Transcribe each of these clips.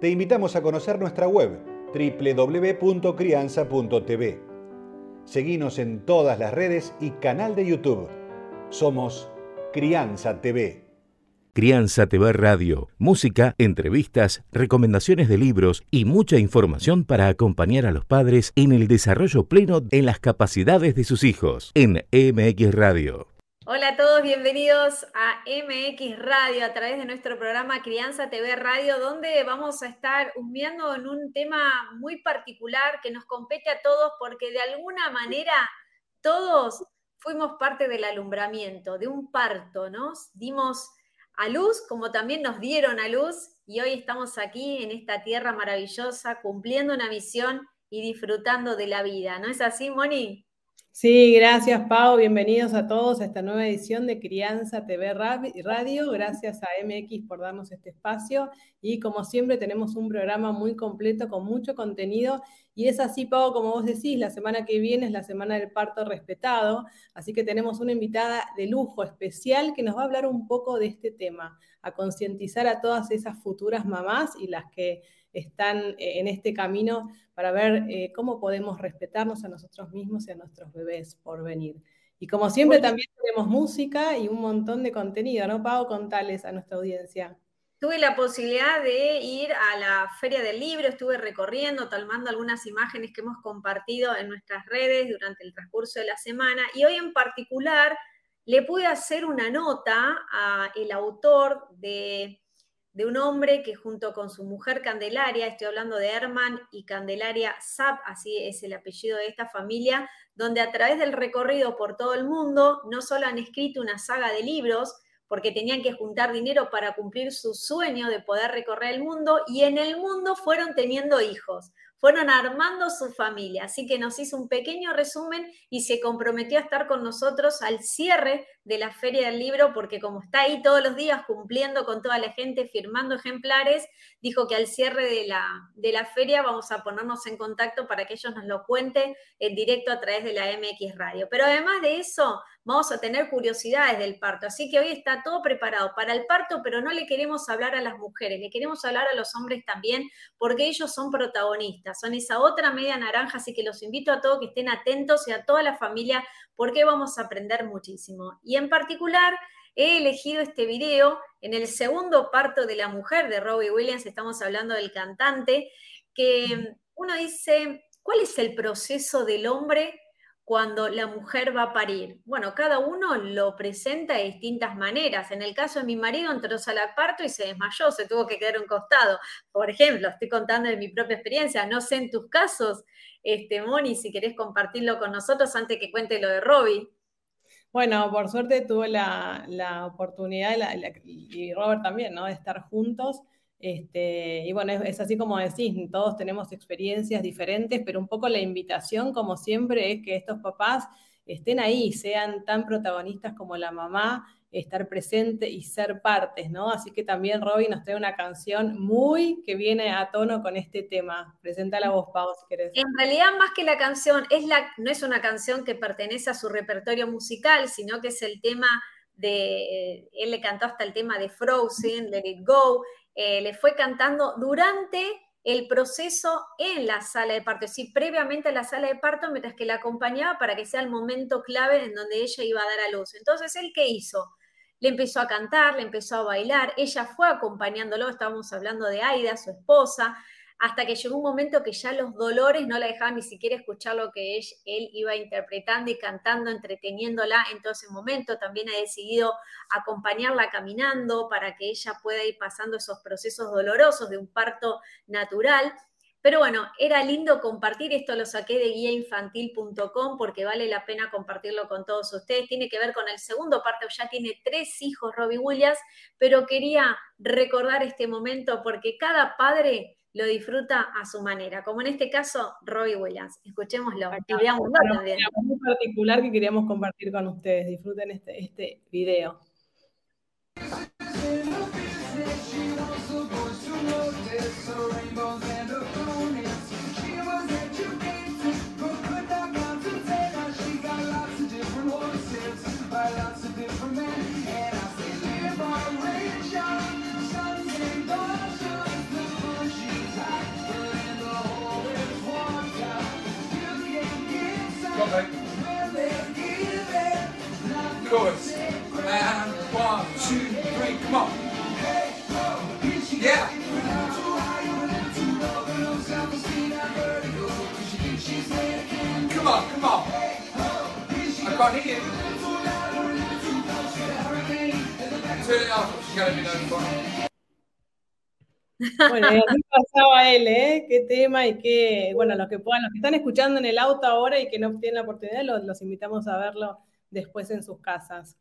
te invitamos a conocer nuestra web www.crianza.tv. Seguimos en todas las redes y canal de YouTube. Somos Crianza TV. Crianza TV Radio, música, entrevistas, recomendaciones de libros y mucha información para acompañar a los padres en el desarrollo pleno en las capacidades de sus hijos en MX Radio. Hola a todos, bienvenidos a MX Radio a través de nuestro programa Crianza TV Radio, donde vamos a estar humeando en un tema muy particular que nos compete a todos porque de alguna manera todos fuimos parte del alumbramiento, de un parto, ¿no? Dimos a luz como también nos dieron a luz y hoy estamos aquí en esta tierra maravillosa cumpliendo una misión y disfrutando de la vida, ¿no es así, Moni? Sí, gracias Pau, bienvenidos a todos a esta nueva edición de Crianza TV Radio. Gracias a MX por darnos este espacio. Y como siempre tenemos un programa muy completo con mucho contenido. Y es así Pau, como vos decís, la semana que viene es la semana del parto respetado, así que tenemos una invitada de lujo especial que nos va a hablar un poco de este tema, a concientizar a todas esas futuras mamás y las que están eh, en este camino para ver eh, cómo podemos respetarnos a nosotros mismos y a nuestros bebés por venir. Y como siempre también tenemos música y un montón de contenido, ¿no, Pau? Contales a nuestra audiencia. Tuve la posibilidad de ir a la Feria del Libro, estuve recorriendo, talmando algunas imágenes que hemos compartido en nuestras redes durante el transcurso de la semana y hoy en particular le pude hacer una nota al autor de de un hombre que junto con su mujer Candelaria, estoy hablando de Herman y Candelaria Zapp, así es el apellido de esta familia, donde a través del recorrido por todo el mundo no solo han escrito una saga de libros, porque tenían que juntar dinero para cumplir su sueño de poder recorrer el mundo, y en el mundo fueron teniendo hijos fueron armando su familia. Así que nos hizo un pequeño resumen y se comprometió a estar con nosotros al cierre de la Feria del Libro, porque como está ahí todos los días cumpliendo con toda la gente, firmando ejemplares, dijo que al cierre de la, de la feria vamos a ponernos en contacto para que ellos nos lo cuenten en directo a través de la MX Radio. Pero además de eso, vamos a tener curiosidades del parto. Así que hoy está todo preparado para el parto, pero no le queremos hablar a las mujeres, le queremos hablar a los hombres también, porque ellos son protagonistas, son esa otra media naranja, así que los invito a todos que estén atentos y a toda la familia, porque vamos a aprender muchísimo. Y en particular, he elegido este video en el segundo parto de la mujer de Robbie Williams, estamos hablando del cantante, que uno dice, ¿cuál es el proceso del hombre? Cuando la mujer va a parir? Bueno, cada uno lo presenta de distintas maneras. En el caso de mi marido entró al parto y se desmayó, se tuvo que quedar un costado. Por ejemplo, estoy contando de mi propia experiencia. No sé en tus casos, este, Moni, si querés compartirlo con nosotros antes que cuente lo de Robbie. Bueno, por suerte tuve la, oportunidad, y Robert también, ¿no? De estar juntos. Este, y bueno, es, así como decís, todos tenemos experiencias diferentes, pero un poco la invitación, como siempre, es que estos papás estén ahí, sean tan protagonistas como la mamá, estar presente y ser partes, ¿no? Así que también Robbie nos trae una canción muy que viene a tono con este tema. Presenta la voz, Pau, si querés. En realidad, más que la canción, es la, no es una canción que pertenece a su repertorio musical, sino que es el tema de, él le cantó hasta el tema de Frozen, Let It Go, eh, le fue cantando durante el proceso en la sala de parto, es decir, previamente a la sala de parto, mientras que la acompañaba para que sea el momento clave en donde ella iba a dar a luz. Entonces, ¿él qué hizo? Le empezó a cantar, le empezó a bailar, ella fue acompañándolo, estábamos hablando de Aida, su esposa, hasta que llegó un momento que ya los dolores no la dejaban ni siquiera escuchar lo que él, iba interpretando y cantando, entreteniéndola en todo ese momento. También ha decidido acompañarla caminando para que ella pueda ir pasando esos procesos dolorosos de un parto natural. Pero bueno, era lindo compartir, esto lo saqué de guiainfantil.com porque vale la pena compartirlo con todos ustedes. Tiene que ver con el segundo parto, ya tiene tres hijos Robbie Williams, pero quería recordar este momento porque cada padre lo disfruta a su manera, como en este caso Robbie Williams. Escuchémoslo y veámoslo también. Muy particular que queríamos compartir con ustedes. Disfruten este, este video. Chorus. And one, two, three, come on. Yeah. Come on, come on. I can't hear you. Turn it she's be no fun. Bueno, y pasaba él, ¿eh? Qué tema y qué, bueno, los que puedan, los que están escuchando en el auto ahora y que no tienen la oportunidad, los, los invitamos a verlo después en sus casas.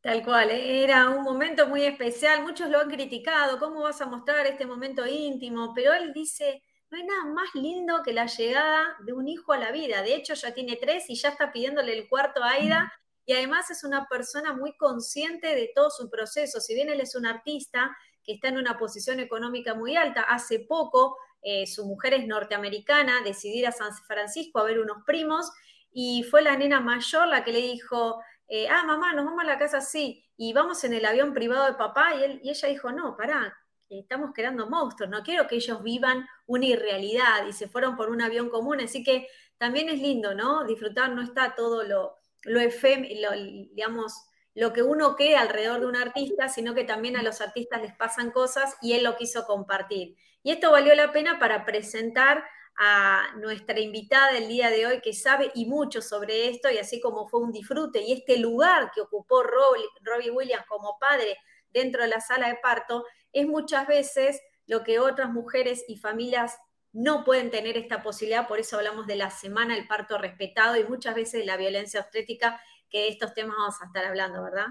Tal cual, ¿eh? era un momento muy especial, muchos lo han criticado, ¿cómo vas a mostrar este momento íntimo? Pero él dice, no hay nada más lindo que la llegada de un hijo a la vida, de hecho ya tiene tres y ya está pidiéndole el cuarto a Aida, y además es una persona muy consciente de todo su proceso, si bien él es un artista que está en una posición económica muy alta, hace poco eh, su mujer es norteamericana, decidió ir a San Francisco a ver unos primos, y fue la nena mayor la que le dijo, eh, ah, mamá, nos vamos a la casa así, y vamos en el avión privado de papá, y, él, y ella dijo, no, pará, estamos creando monstruos, no quiero que ellos vivan una irrealidad y se fueron por un avión común, así que también es lindo, ¿no? Disfrutar no está todo lo, lo efémero, digamos, lo que uno cree alrededor de un artista, sino que también a los artistas les pasan cosas y él lo quiso compartir. Y esto valió la pena para presentar a nuestra invitada del día de hoy que sabe y mucho sobre esto y así como fue un disfrute y este lugar que ocupó Robbie, Williams como padre dentro de la sala de parto es muchas veces lo que otras mujeres y familias no pueden tener esta posibilidad, por eso hablamos de la semana del parto respetado y muchas veces de la violencia obstétrica, que de estos temas vamos a estar hablando, ¿verdad?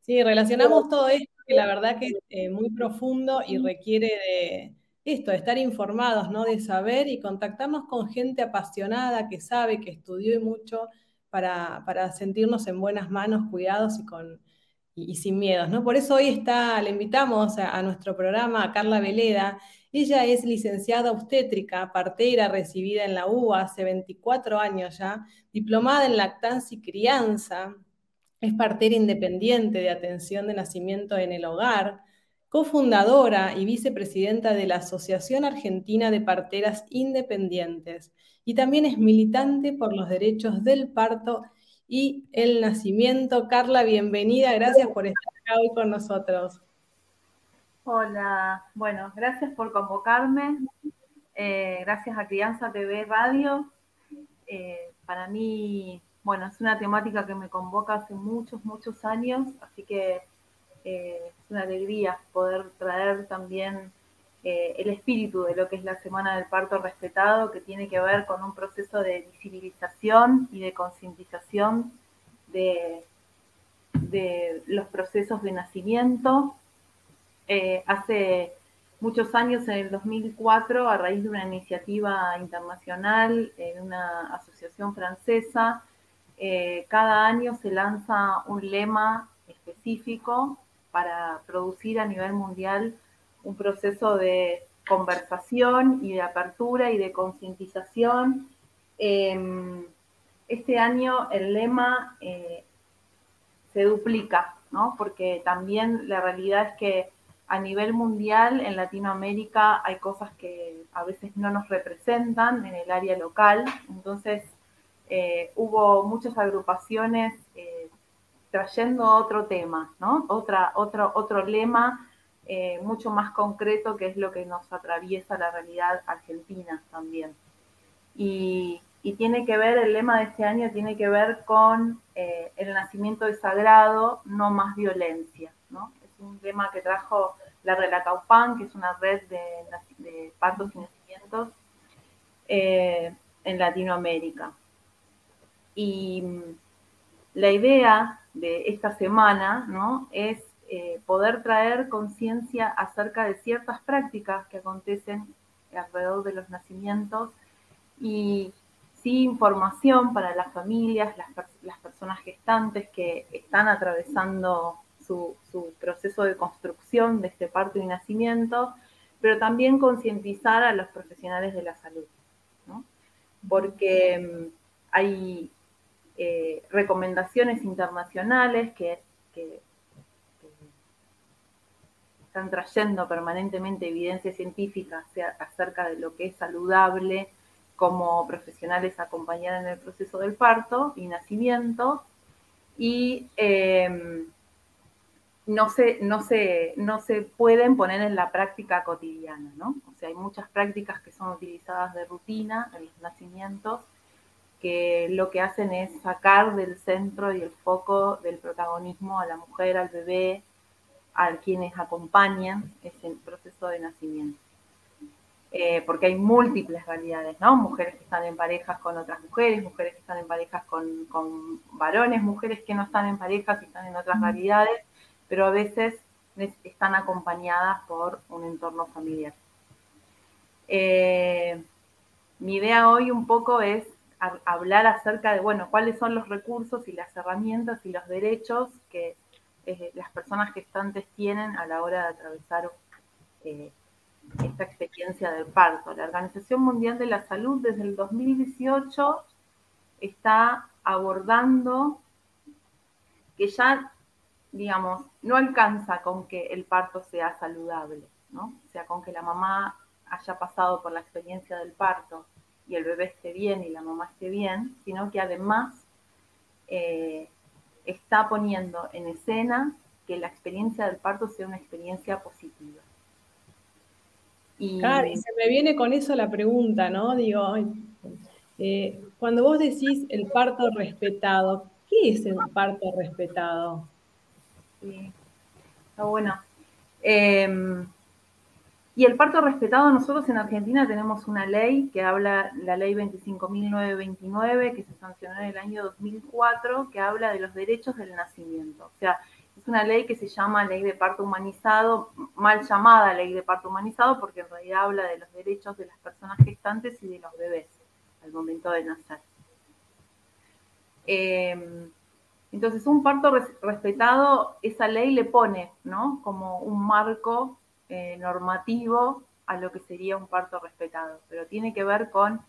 Sí, relacionamos todo esto que la verdad que es eh, muy profundo y requiere de, esto, estar informados, ¿no? De saber y contactarnos con gente apasionada que sabe, que estudió mucho para, sentirnos en buenas manos, cuidados y con y, sin miedos, ¿no? Por eso hoy está, le invitamos a, nuestro programa a Carla Veleda. Ella es licenciada obstétrica, partera, recibida en la UBA hace 24 años ya, diplomada en lactancia y crianza, es partera independiente de atención de nacimiento en el hogar, cofundadora y vicepresidenta de la Asociación Argentina de Parteras Independientes y también es militante por los derechos del parto y el nacimiento. Carla, bienvenida, gracias por estar hoy con nosotros. Hola, bueno, gracias por convocarme, eh, gracias a Crianza TV Radio. Eh, para mí, bueno, es una temática que me convoca hace muchos, muchos años, así que eh, es una alegría poder traer también eh, el espíritu de lo que es la Semana del Parto Respetado, que tiene que ver con un proceso de visibilización y de concientización de, de, los procesos de nacimiento. Eh, hace muchos años, en el 2004, a raíz de una iniciativa internacional en una asociación francesa, cada año se lanza un lema específico para producir a nivel mundial un proceso de conversación y de apertura y de concientización. Em, este año el lema eh, se duplica, ¿no? porque también la realidad es que a nivel mundial en Latinoamérica hay cosas que a veces no nos representan en el área local, entonces eh, hubo muchas agrupaciones eh, trayendo otro tema, ¿no? Otra, otro, otro lema eh, mucho más concreto que es lo que nos atraviesa la realidad argentina también. Y, tiene que ver, el lema de este año tiene que ver con eh, el nacimiento de sagrado, no más violencia, ¿no? Es un lema que trajo la red Caupan, que es una red de, de partos y nacimientos eh, en Latinoamérica. Y mm, la idea de esta semana, ¿no? Es eh, poder traer conciencia acerca de ciertas prácticas que acontecen alrededor de los nacimientos y sí información para las familias, las, las personas gestantes que están atravesando su, su, proceso de construcción de este parto y nacimiento, pero también concientizar a los profesionales de la salud, ¿no? porque mm, hay eh, recomendaciones internacionales que, están trayendo permanentemente evidencia científica acerca de lo que es saludable como profesionales acompañar en el proceso del parto y nacimiento y eh, no, se, no, se, no se pueden poner en la práctica cotidiana, ¿no? O sea, hay muchas prácticas que son utilizadas de rutina en los nacimientos que lo que hacen es sacar del centro y el foco del protagonismo a la mujer, al bebé, a quienes acompañan ese proceso de nacimiento. Eh, porque hay múltiples realidades, ¿no? Mujeres que están en parejas con otras mujeres, mujeres que están en parejas con, con varones, mujeres que no están en parejas y están en otras realidades, pero a veces están acompañadas por un entorno familiar. Eh, mi idea hoy un poco es hablar acerca de, bueno, cuáles son los recursos y las herramientas y los derechos que eh, las personas gestantes tienen a la hora de atravesar eh, esta experiencia del parto. La Organización Mundial de la Salud desde el 2018 está abordando que ya, digamos, no alcanza con que el parto sea saludable, ¿no? O sea, con que la mamá haya pasado por la experiencia del parto y el bebé esté bien y la mamá esté bien, sino que además eh, está poniendo en escena que la experiencia del parto sea una experiencia positiva. Y, claro, y se me viene con eso la pregunta, ¿no? Digo, eh, cuando vos decís el parto respetado, ¿qué es el parto respetado? Sí, está bueno. Eh, y el parto respetado, nosotros en Argentina tenemos una ley que habla, la ley 25.929, que se sancionó en el año 2004, que habla de los derechos del nacimiento. O sea, es una ley que se llama ley de parto humanizado, mal llamada ley de parto humanizado, porque en realidad habla de los derechos de las personas gestantes y de los bebés al momento de nacer. Eh, entonces, un parto respetado, esa ley le pone, ¿no? Como un marco eh, normativo a lo que sería un parto respetado, pero tiene que ver con,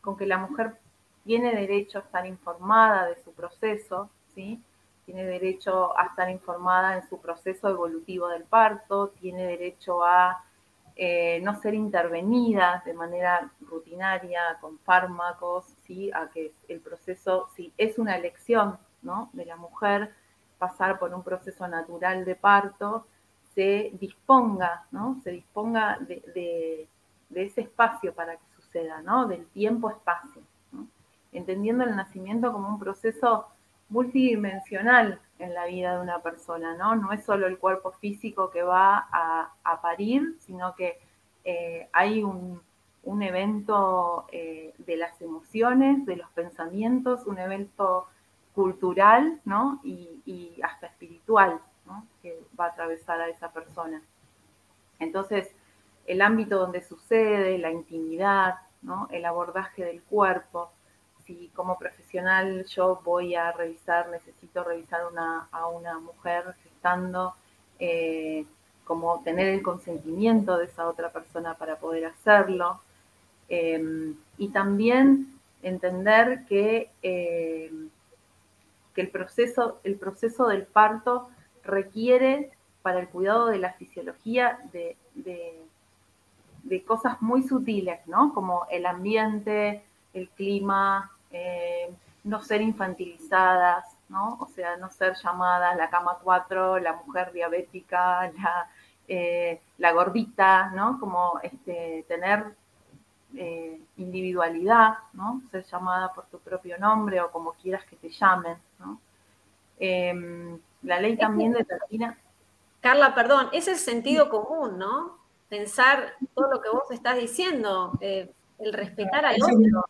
con que la mujer tiene derecho a estar informada de su proceso, ¿sí? tiene derecho a estar informada en su proceso evolutivo del parto, tiene derecho a eh, no ser intervenida de manera rutinaria con fármacos, ¿sí? a que el proceso, si es una elección ¿no? de la mujer pasar por un proceso natural de parto, se disponga, ¿no? Se disponga de, ese espacio para que suceda, ¿no? Del tiempo-espacio. Entendiendo el nacimiento como un proceso multidimensional en la vida de una persona, ¿no? No es solo el cuerpo físico que va a, parir, sino que eh, hay un, evento eh, de las emociones, de los pensamientos, un evento cultural, ¿no? Y hasta espiritual, que va a atravesar a esa persona. Entonces, el ámbito donde sucede, la intimidad, el abordaje del cuerpo, si como profesional yo voy a revisar, necesito revisar a una mujer gestando, eh, como tener el consentimiento de esa otra persona para poder hacerlo. Eh, y también entender que, eh, que el, proceso, el proceso del parto requiere para el cuidado de la fisiología de, cosas muy sutiles, ¿no? Como el ambiente, el clima, eh, no ser infantilizadas, ¿no? O sea, no ser llamadas la cama 4, la mujer diabética, la, eh, la gordita, ¿no? Como este, tener eh, individualidad, ¿no? Ser llamada por tu propio nombre o como quieras que te llamen, ¿no? Eh, la ley también determina. Carla, perdón, es el sentido común, ¿no? Pensar todo lo que vos estás diciendo, eh, el respetar al otro.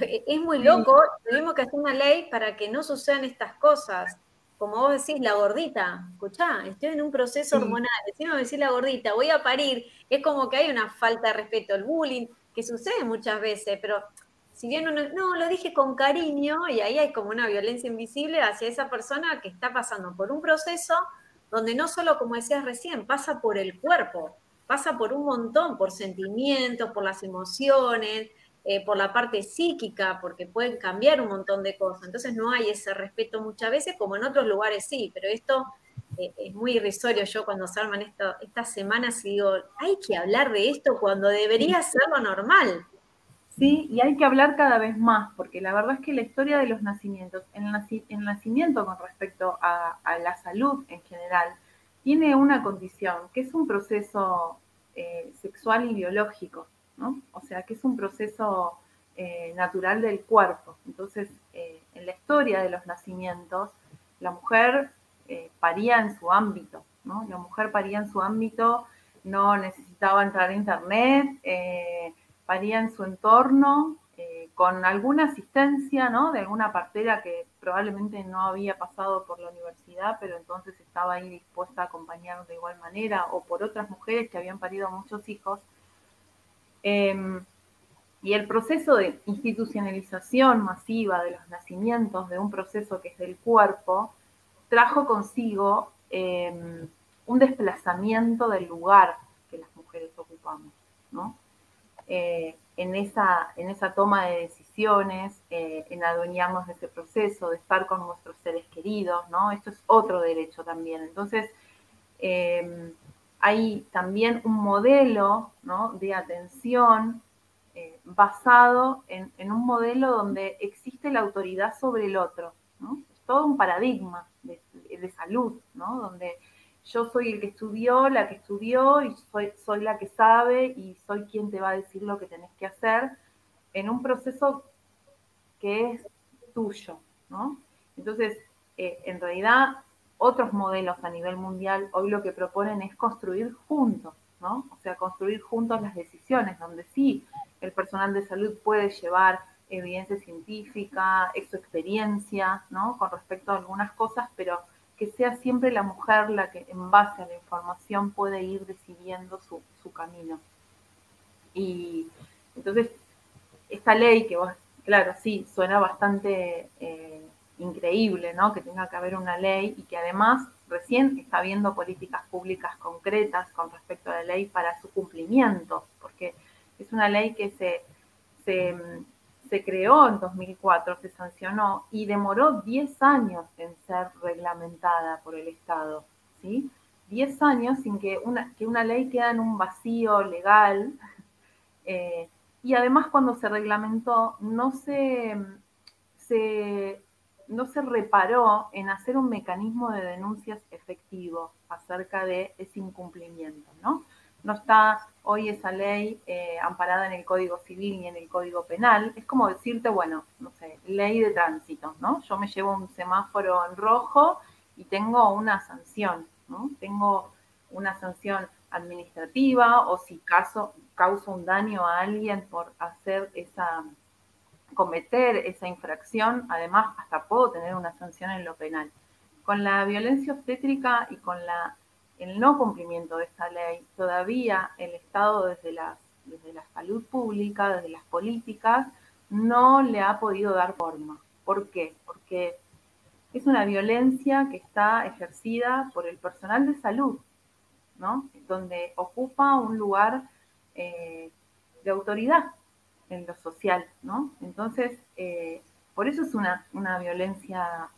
Es muy loco, tuvimos que hacer una ley para que no sucedan estas cosas. como vos decís, la gordita, escuchá, estoy en un proceso hormonal, decime decir la gordita, voy a parir, es como que hay una falta de respeto, el bullying, que sucede muchas veces, pero si bien uno, no, lo dije con cariño, y ahí hay como una violencia invisible hacia esa persona que está pasando por un proceso donde no solo, como decías recién, pasa por el cuerpo, pasa por un montón, por sentimientos, por las emociones, eh, por la parte psíquica, porque pueden cambiar un montón de cosas. Entonces no hay ese respeto muchas veces, como en otros lugares sí, pero esto eh, es muy irrisorio. Yo cuando se arman estas semanas y digo, hay que hablar de esto cuando debería ser lo normal. Sí, y hay que hablar cada vez más, porque la verdad es que la historia de los nacimientos, el, nacimiento con respecto a, la salud en general, tiene una condición, que es un proceso eh, sexual y biológico, ¿no? O sea, que es un proceso eh, natural del cuerpo. Entonces, eh, en la historia de los nacimientos, la mujer paría en su ámbito, ¿no? La mujer paría en su ámbito, no necesitaba entrar a internet, paría en su entorno eh, con alguna asistencia, ¿no? De alguna partera que probablemente no había pasado por la universidad, pero entonces estaba ahí dispuesta a acompañar de igual manera, o por otras mujeres que habían parido muchos hijos. Em, y el proceso de institucionalización masiva de los nacimientos, de un proceso que es del cuerpo, trajo consigo em, un desplazamiento del lugar que las mujeres ocupamos, ¿no? Eh, en, esa, en esa toma de decisiones, eh, en adueñarnos de ese proceso, de estar con nuestros seres queridos, ¿no? Esto es otro derecho también. Entonces, eh, hay también un modelo de atención basado en, un modelo donde existe la autoridad sobre el otro, Es todo un paradigma de, de salud, ¿no? Donde yo soy el que estudió, la que estudió y soy, soy la que sabe y soy quien te va a decir lo que tenés que hacer en un proceso que es tuyo, ¿no? Entonces, eh, en realidad, otros modelos a nivel mundial hoy lo que proponen es construir juntos, ¿no? O sea, construir juntos las decisiones, donde sí el personal de salud puede llevar evidencia científica, su experiencia, ¿no? Con respecto a algunas cosas, pero que sea siempre la mujer la que en base a la información puede ir decidiendo su, camino. Y entonces, esta ley que vos, claro, sí, suena bastante eh, increíble, ¿no? Que tenga que haber una ley y que además recién está habiendo políticas públicas concretas con respecto a la ley para su cumplimiento, porque es una ley que se se creó en 2004, se sancionó y demoró 10 años en ser reglamentada por el Estado, ¿sí? 10 años sin que una, que una ley quede en un vacío legal. Eh, y además cuando se reglamentó no se, se, no se reparó en hacer un mecanismo de denuncias efectivo acerca de ese incumplimiento, ¿no? No está hoy esa ley eh, amparada en el Código Civil ni en el Código Penal. Es como decirte, bueno, no sé, ley de tránsito, ¿no? Yo me llevo un semáforo en rojo y tengo una sanción, ¿no? Tengo una sanción administrativa o si caso, causo un daño a alguien por hacer esa, cometer esa infracción, además hasta puedo tener una sanción en lo penal. Con la violencia obstétrica y con la el no cumplimiento de esta ley, todavía el Estado desde, desde la salud pública, desde las políticas, no le ha podido dar forma. ¿Por qué? Porque es una violencia que está ejercida por el personal de salud, ¿no? Donde ocupa un lugar eh, de autoridad en lo social, ¿no? Entonces, eh, por eso es una, una violencia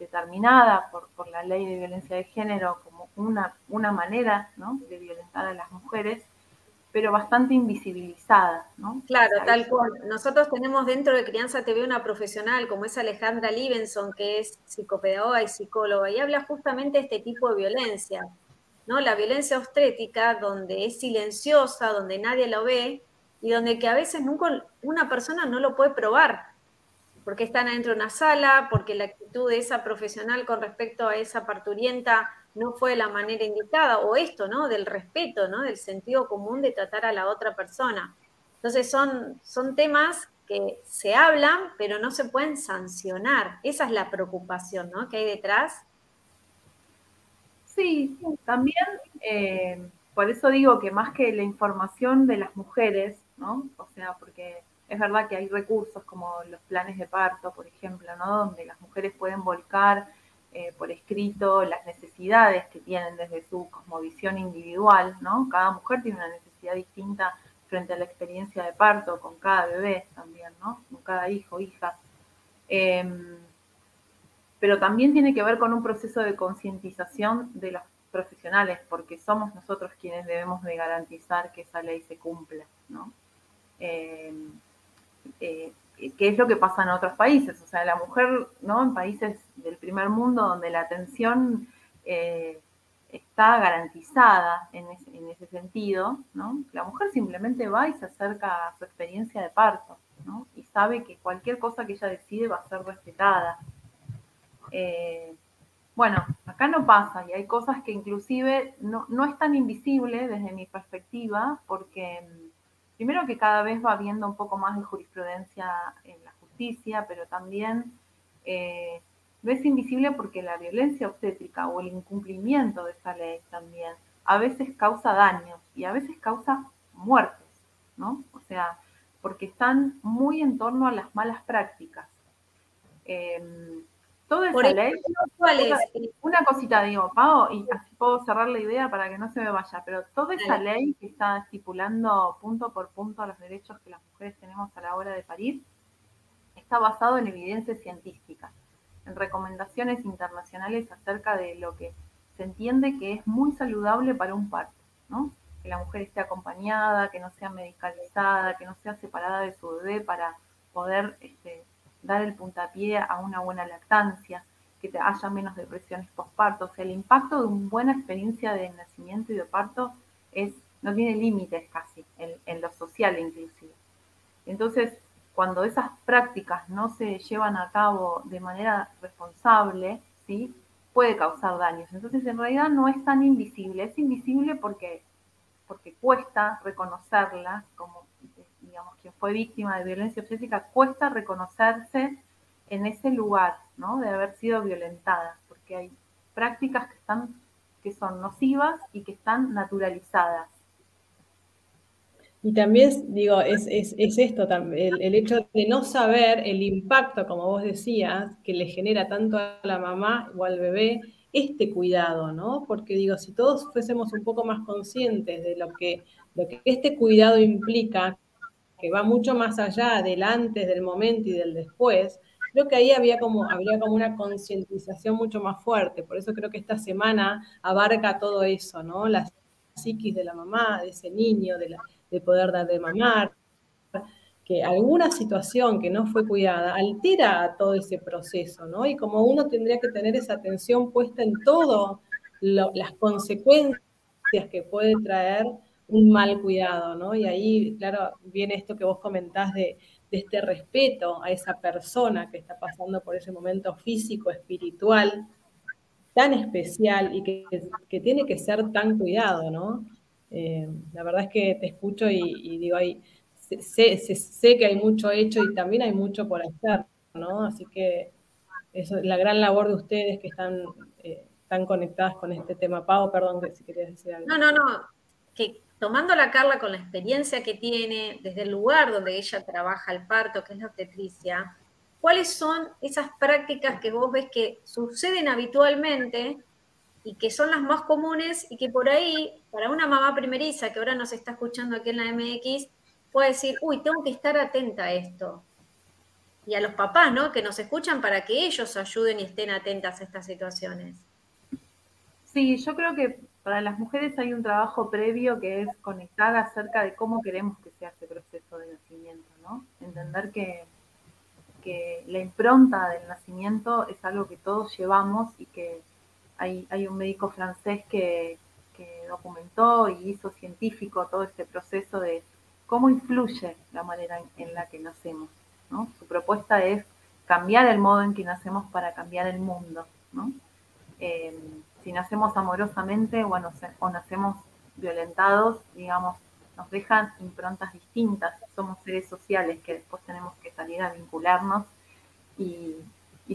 determinada por, por, la ley de violencia de género como una, una manera de violentar a las mujeres, pero bastante invisibilizada. ¿no? Claro, tal cual. Nosotros tenemos dentro de Crianza TV una profesional como es Alejandra Livenson, que es psicopedagoga y psicóloga, y habla justamente de este tipo de violencia. ¿no? La violencia obstétrica, donde es silenciosa, donde nadie lo ve, y donde que a veces nunca una persona no lo puede probar, porque están adentro de una sala, porque la actitud de esa profesional con respecto a esa parturienta no fue la manera indicada, o esto, ¿no? Del respeto, ¿no? Del sentido común de tratar a la otra persona. Entonces son, son temas que se hablan, pero no se pueden sancionar. Esa es la preocupación, ¿no? Que hay detrás Sí, también, eh, por eso digo que más que la información de las mujeres, ¿no? O sea, porque es verdad que hay recursos como los planes de parto, por ejemplo, ¿no? Donde las mujeres pueden volcar eh, por escrito las necesidades que tienen desde su cosmovisión individual, ¿no? Cada mujer tiene una necesidad distinta frente a la experiencia de parto con cada bebé también, ¿no? Con cada hijo, hija. Em, pero también tiene que ver con un proceso de concientización de los profesionales, porque somos nosotros quienes debemos de garantizar que esa ley se cumpla, ¿no? Em, eh, qué es lo que pasa en otros países. O sea, la mujer, ¿no? En países del primer mundo donde la atención eh, está garantizada en ese, sentido, ¿no? La mujer simplemente va y se acerca a su experiencia de parto, ¿no? Y sabe que cualquier cosa que ella decide va a ser respetada. Eh, bueno, acá no pasa y hay cosas que inclusive no, no es tan invisible desde mi perspectiva porque primero que cada vez va habiendo un poco más de jurisprudencia en la justicia, pero también eh, es invisible porque la violencia obstétrica o el incumplimiento de esa ley también a veces causa daños y a veces causa muertes, ¿no? O sea, porque están muy en torno a las malas prácticas. Em, toda esa ley. Una cosita digo, Pau, y así puedo cerrar la idea para que no se me vaya, pero toda esa ley que está estipulando punto por punto los derechos que las mujeres tenemos a la hora de parir, está basado en evidencia científica, en recomendaciones internacionales acerca de lo que se entiende que es muy saludable para un parto, ¿no? Que la mujer esté acompañada, que no sea medicalizada, que no sea separada de su bebé para poder este, dar el puntapié a una buena lactancia, que haya menos depresiones postparto. O sea, el impacto de una buena experiencia de nacimiento y de parto es, no tiene límites casi, en, lo social inclusive. Entonces, cuando esas prácticas no se llevan a cabo de manera responsable, ¿sí? puede causar daños. Entonces, en realidad no es tan invisible. Es invisible porque, porque cuesta reconocerla como digamos, quien fue víctima de violencia obstétrica, cuesta reconocerse en ese lugar. De haber sido violentada, porque hay prácticas que están, que son nocivas y que están naturalizadas. Y también, digo, es, esto, el, el, hecho de no saber el impacto, como vos decías, que le genera tanto a la mamá o al bebé este cuidado, ¿no? Porque digo, si todos fuésemos un poco más conscientes de lo que, lo que este cuidado implica, que va mucho más allá del antes, del momento y del después, creo que ahí había como, habría como una concientización mucho más fuerte. Por eso creo que esta semana abarca todo eso, ¿no? La psiquis de la mamá, de ese niño, de, de poder dar de mamar, que alguna situación que no fue cuidada altera todo ese proceso, ¿no? Y como uno tendría que tener esa atención puesta en todo las consecuencias que puede traer un mal cuidado, ¿no? Y ahí, claro, viene esto que vos comentás de, este respeto a esa persona que está pasando por ese momento físico, espiritual, tan especial y que, tiene que ser tan cuidado, ¿no? Eh, la verdad es que te escucho y, digo, ahí, sé, que hay mucho hecho y también hay mucho por hacer, ¿no? Así que eso es la gran labor de ustedes que están, eh, conectadas con este tema. Pau, perdón si querías decir algo. No, no, no, tomando la Carla con la experiencia que tiene, desde el lugar donde ella trabaja el parto, que es la obstetricia, ¿cuáles son esas prácticas que vos ves que suceden habitualmente y que son las más comunes y que por ahí, para una mamá primeriza que ahora nos está escuchando aquí en la MX, puede decir, uy, tengo que estar atenta a esto. Y a los papás, ¿no? Que nos escuchan para que ellos ayuden y estén atentas a estas situaciones. Sí, yo creo que para las mujeres hay un trabajo previo que es conectar acerca de cómo queremos que sea ese proceso de nacimiento, ¿no? Entender que, que la impronta del nacimiento es algo que todos llevamos y que hay, hay un médico francés que, que documentó y hizo científico todo este proceso de cómo influye la manera en, la que nacemos, ¿no? Su propuesta es cambiar el modo en que nacemos para cambiar el mundo, ¿no? Eh, si nacemos amorosamente bueno, o nacemos violentados, digamos, nos dejan improntas distintas. Somos seres sociales que después tenemos que salir a vincularnos y,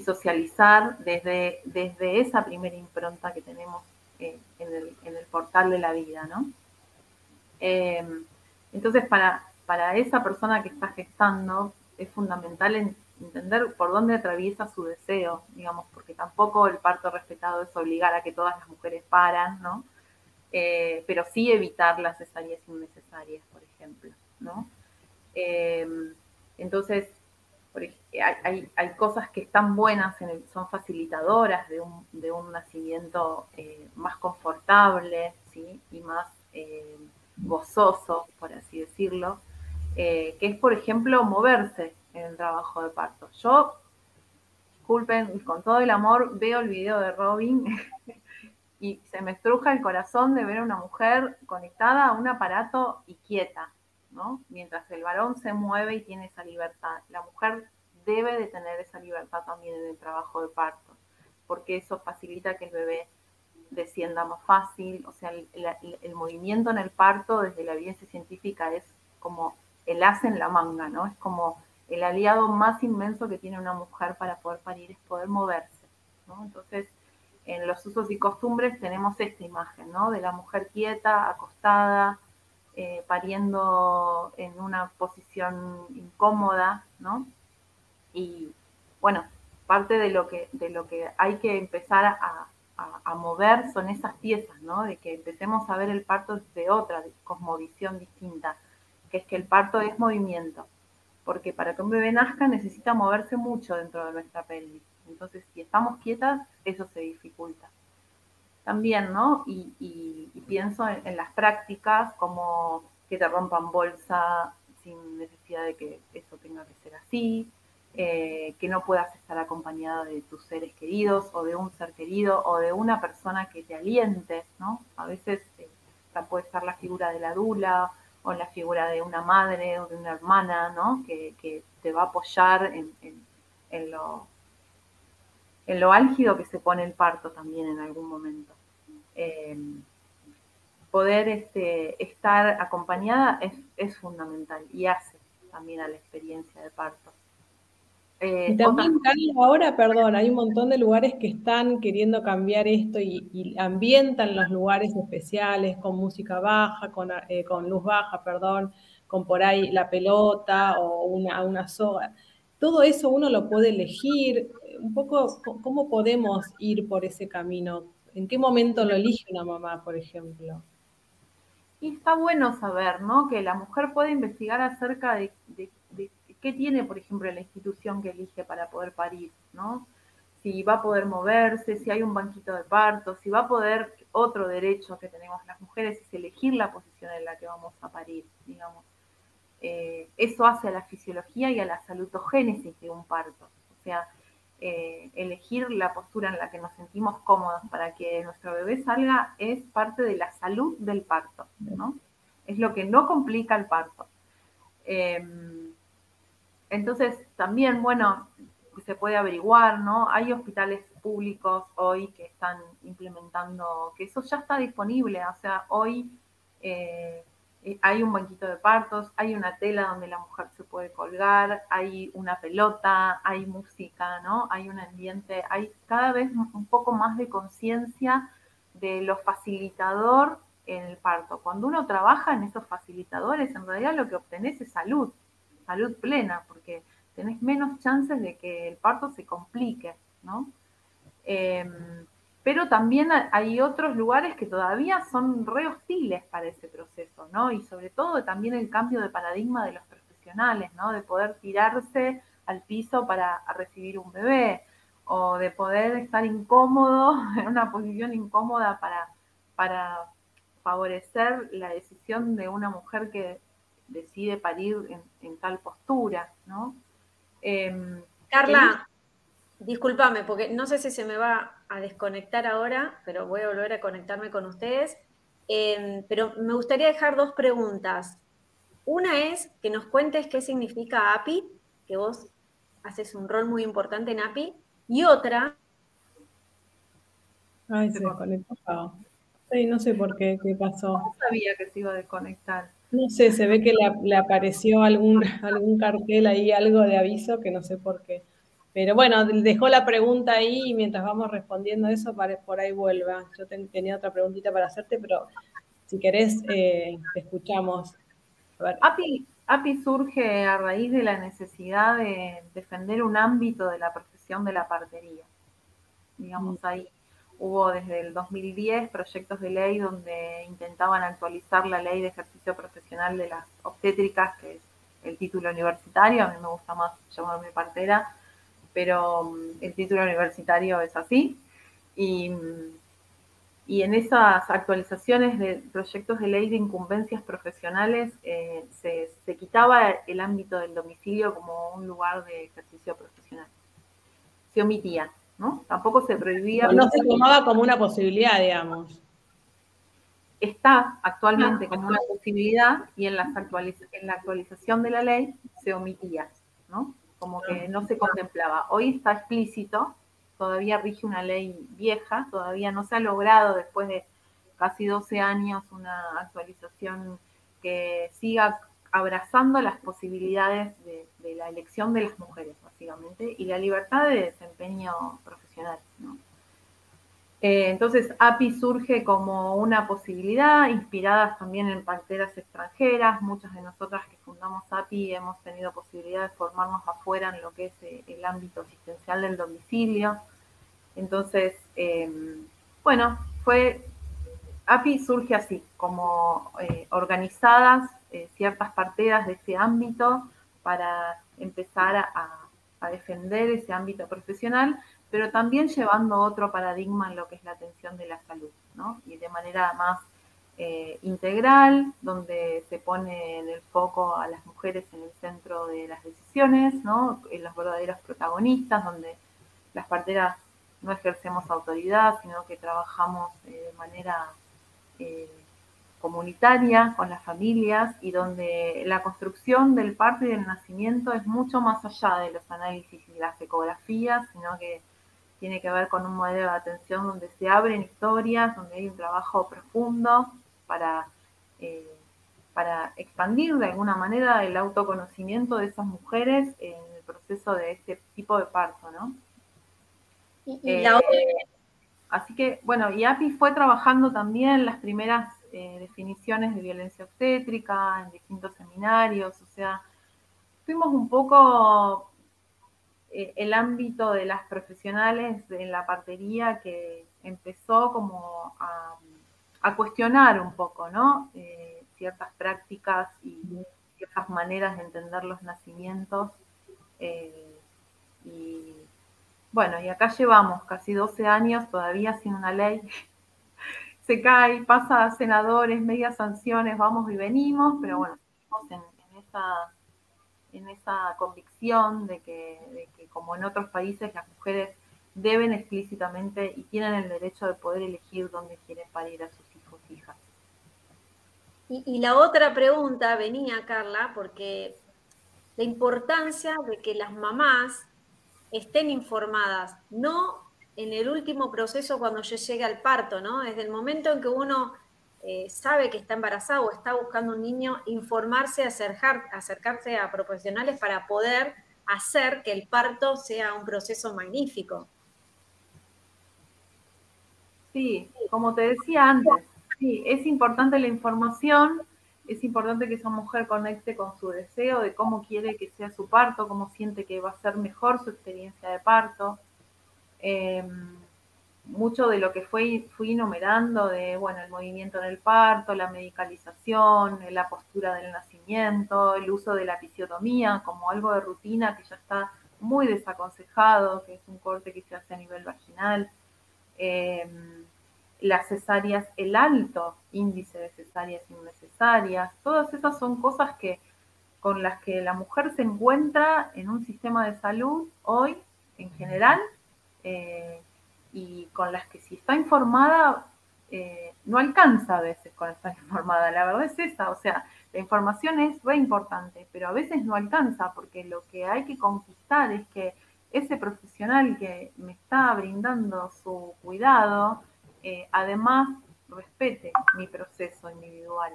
socializar desde, desde esa primera impronta que tenemos eh, en, el, portal de la vida, ¿no? Em, entonces, para, para esa persona que está gestando, es fundamental entender por dónde atraviesa su deseo, digamos, porque tampoco el parto respetado es obligar a que todas las mujeres paran, ¿no? Eh, pero sí evitar las cesáreas innecesarias, por ejemplo, ¿no? Em, entonces, hay, cosas que están buenas, en son facilitadoras de un, de un nacimiento eh, más confortable ¿sí? y más eh, gozoso, por así decirlo, eh, que es, por ejemplo, moverse en el trabajo de parto. Yo, disculpen, con todo el amor, veo el video de Robin y se me estruja el corazón de ver a una mujer conectada a un aparato y quieta, ¿no? Mientras el varón se mueve y tiene esa libertad. La mujer debe de tener esa libertad también en el trabajo de parto, porque eso facilita que el bebé descienda más fácil, o sea, el, movimiento en el parto desde la evidencia científica es como el as en la manga, ¿no? Es como el aliado más inmenso que tiene una mujer para poder parir, es poder moverse, ¿no? Entonces, en los usos y costumbres tenemos esta imagen, ¿no? De la mujer quieta, acostada, eh, pariendo en una posición incómoda, ¿no? Y bueno, parte de lo que, de lo que hay que empezar a, mover son esas piezas, ¿no? De que empecemos a ver el parto de otra cosmovisión distinta, que es que el parto es movimiento, porque para que un bebé nazca necesita moverse mucho dentro de nuestra pelvis. Entonces, si estamos quietas, eso se dificulta. También, ¿no? Y, pienso en, las prácticas como que te rompan bolsa sin necesidad de que eso tenga que ser así, eh, que no puedas estar acompañada de tus seres queridos o de un ser querido o de una persona que te aliente, ¿no? A veces eh, puede estar la figura de la dula o la figura de una madre o de una hermana, ¿no? Que, te va a apoyar en, lo, en lo álgido que se pone el parto también en algún momento. Eh, poder este, estar acompañada es fundamental y hace también a la experiencia de parto. Eh, y también, ahora, perdón, hay un montón de lugares que están queriendo cambiar esto y, ambientan los lugares especiales con música baja, eh, con, luz baja, perdón, con por ahí la pelota o una, una soga. Todo eso uno lo puede elegir. Un poco, ¿cómo podemos ir por ese camino? ¿En qué momento lo elige una mamá, por ejemplo? Y está bueno saber, ¿no? Que la mujer puede investigar acerca de qué tiene, por ejemplo, la institución que elige para poder parir, ¿no? Si va a poder moverse, si hay un banquito de parto, si va a poder, otro derecho que tenemos las mujeres es elegir la posición en la que vamos a parir, digamos. Eh, eso hace a la fisiología y a la salutogénesis de un parto. O sea, eh, elegir la postura en la que nos sentimos cómodos para que nuestro bebé salga es parte de la salud del parto, ¿no? Es lo que no complica el parto. Em, entonces, también, bueno, se puede averiguar, ¿no? Hay hospitales públicos hoy que están implementando, que eso ya está disponible, o sea, hoy eh, hay un banquito de partos, hay una tela donde la mujer se puede colgar, hay una pelota, hay música, ¿no? Hay un ambiente, hay cada vez un poco más de conciencia de lo facilitador en el parto. Cuando uno trabaja en esos facilitadores, en realidad lo que obtenés es salud, salud plena, porque tenés menos chances de que el parto se complique, ¿no? Em, pero también hay otros lugares que todavía son re hostiles para ese proceso, ¿no? Y sobre todo también el cambio de paradigma de los profesionales, ¿no? De poder tirarse al piso para recibir un bebé o de poder estar incómodo, en una posición incómoda para, para favorecer la decisión de una mujer que decide parir en, tal postura, ¿no? Em, Carla, discúlpame, porque no sé si se me va a desconectar ahora, pero voy a volver a conectarme con ustedes. Em, pero me gustaría dejar dos preguntas. Una es que nos cuentes qué significa API, que vos haces un rol muy importante en API, y otra... Ay, se desconectó. Sí, no sé por qué, qué pasó. No sabía que se iba a desconectar. No sé, se ve que le, apareció algún, algún cartel ahí, algo de aviso que no sé por qué. Pero bueno, dejó la pregunta ahí y mientras vamos respondiendo eso, por ahí vuelva. Yo tenía otra preguntita para hacerte, pero si querés, eh, te escuchamos. API, API surge a raíz de la necesidad de defender un ámbito de la profesión de la partería. Digamos, mm. ahí hubo desde el 2010 proyectos de ley donde intentaban actualizar la ley de ejercicio profesional de las obstétricas, que es el título universitario, a mí me gusta más llamarme partera, pero mm, el título universitario es así. Y, mm, y en esas actualizaciones de proyectos de ley de incumbencias profesionales eh, se, quitaba el ámbito del domicilio como un lugar de ejercicio profesional. Se omitía, ¿no? Tampoco se prohibía. No, se tomaba como una posibilidad, digamos. Está actualmente como una posibilidad y en, las en la actualización de la ley se omitía, ¿no? como que no se contemplaba. Hoy está explícito, todavía rige una ley vieja, todavía no se ha logrado después de casi 12 años una actualización que siga abrazando las posibilidades de, la elección de las mujeres, y la libertad de desempeño profesional. Eh, entonces, API surge como una posibilidad, inspiradas también en parteras extranjeras. Muchas de nosotras que fundamos API hemos tenido posibilidad de formarnos afuera en lo que es eh, el ámbito asistencial del domicilio. Entonces, em, bueno, fue API surge así, como eh, organizadas ciertas parteras de ese ámbito para empezar a defender ese ámbito profesional pero también llevando otro paradigma en lo que es la atención de la salud, ¿no? Y de manera más eh, integral, donde se pone en el foco a las mujeres en el centro de las decisiones, ¿no? En los verdaderos protagonistas, donde las parteras no ejercemos autoridad, sino que trabajamos eh, de manera eh, comunitaria con las familias y donde la construcción del parto y del nacimiento es mucho más allá de los análisis y las ecografías, sino que tiene que ver con un modelo de atención donde se abren historias, donde hay un trabajo profundo para, eh, para expandir de alguna manera el autoconocimiento de esas mujeres en el proceso de este tipo de parto, ¿no? Eh, así que, bueno, y API fue trabajando también las primeras eh, definiciones de violencia obstétrica en distintos seminarios, o sea, fuimos un poco eh, el ámbito de las profesionales en la partería que empezó como a, cuestionar un poco, ¿no? Eh, ciertas prácticas y ciertas maneras de entender los nacimientos. Y bueno, y acá llevamos casi 12 años todavía sin una ley. Se cae, pasa a senadores, medias sanciones, vamos y venimos, pero bueno, seguimos en esa en esa convicción de que, como en otros países las mujeres deben explícitamente y tienen el derecho de poder elegir dónde quieren parir a sus hijos e hijas. Y, y, la otra pregunta venía, Carla, porque la importancia de que las mamás estén informadas, no en el último proceso cuando yo llegue al parto, ¿no? Desde el momento en que uno eh, sabe que está embarazada o está buscando un niño, informarse, acercar, acercarse a profesionales para poder hacer que el parto sea un proceso magnífico. Sí, como te decía antes, sí, es importante la información, es importante que esa mujer conecte con su deseo de cómo quiere que sea su parto, cómo siente que va a ser mejor su experiencia de parto. Em, mucho de lo que fue, fui enumerando de, bueno, el movimiento en el parto, la medicalización, la postura del nacimiento, el uso de la episiotomía como algo de rutina que ya está muy desaconsejado, que es un corte que se hace a nivel vaginal. Em, las cesáreas, el alto índice de cesáreas innecesarias, todas esas son cosas que con las que la mujer se encuentra en un sistema de salud hoy en general eh, y con las que si está informada, eh, no alcanza a veces con estar informada. La verdad es esa, o sea, la información es muy importante, pero a veces no alcanza porque lo que hay que conquistar es que ese profesional que me está brindando su cuidado, eh, además respete mi proceso individual.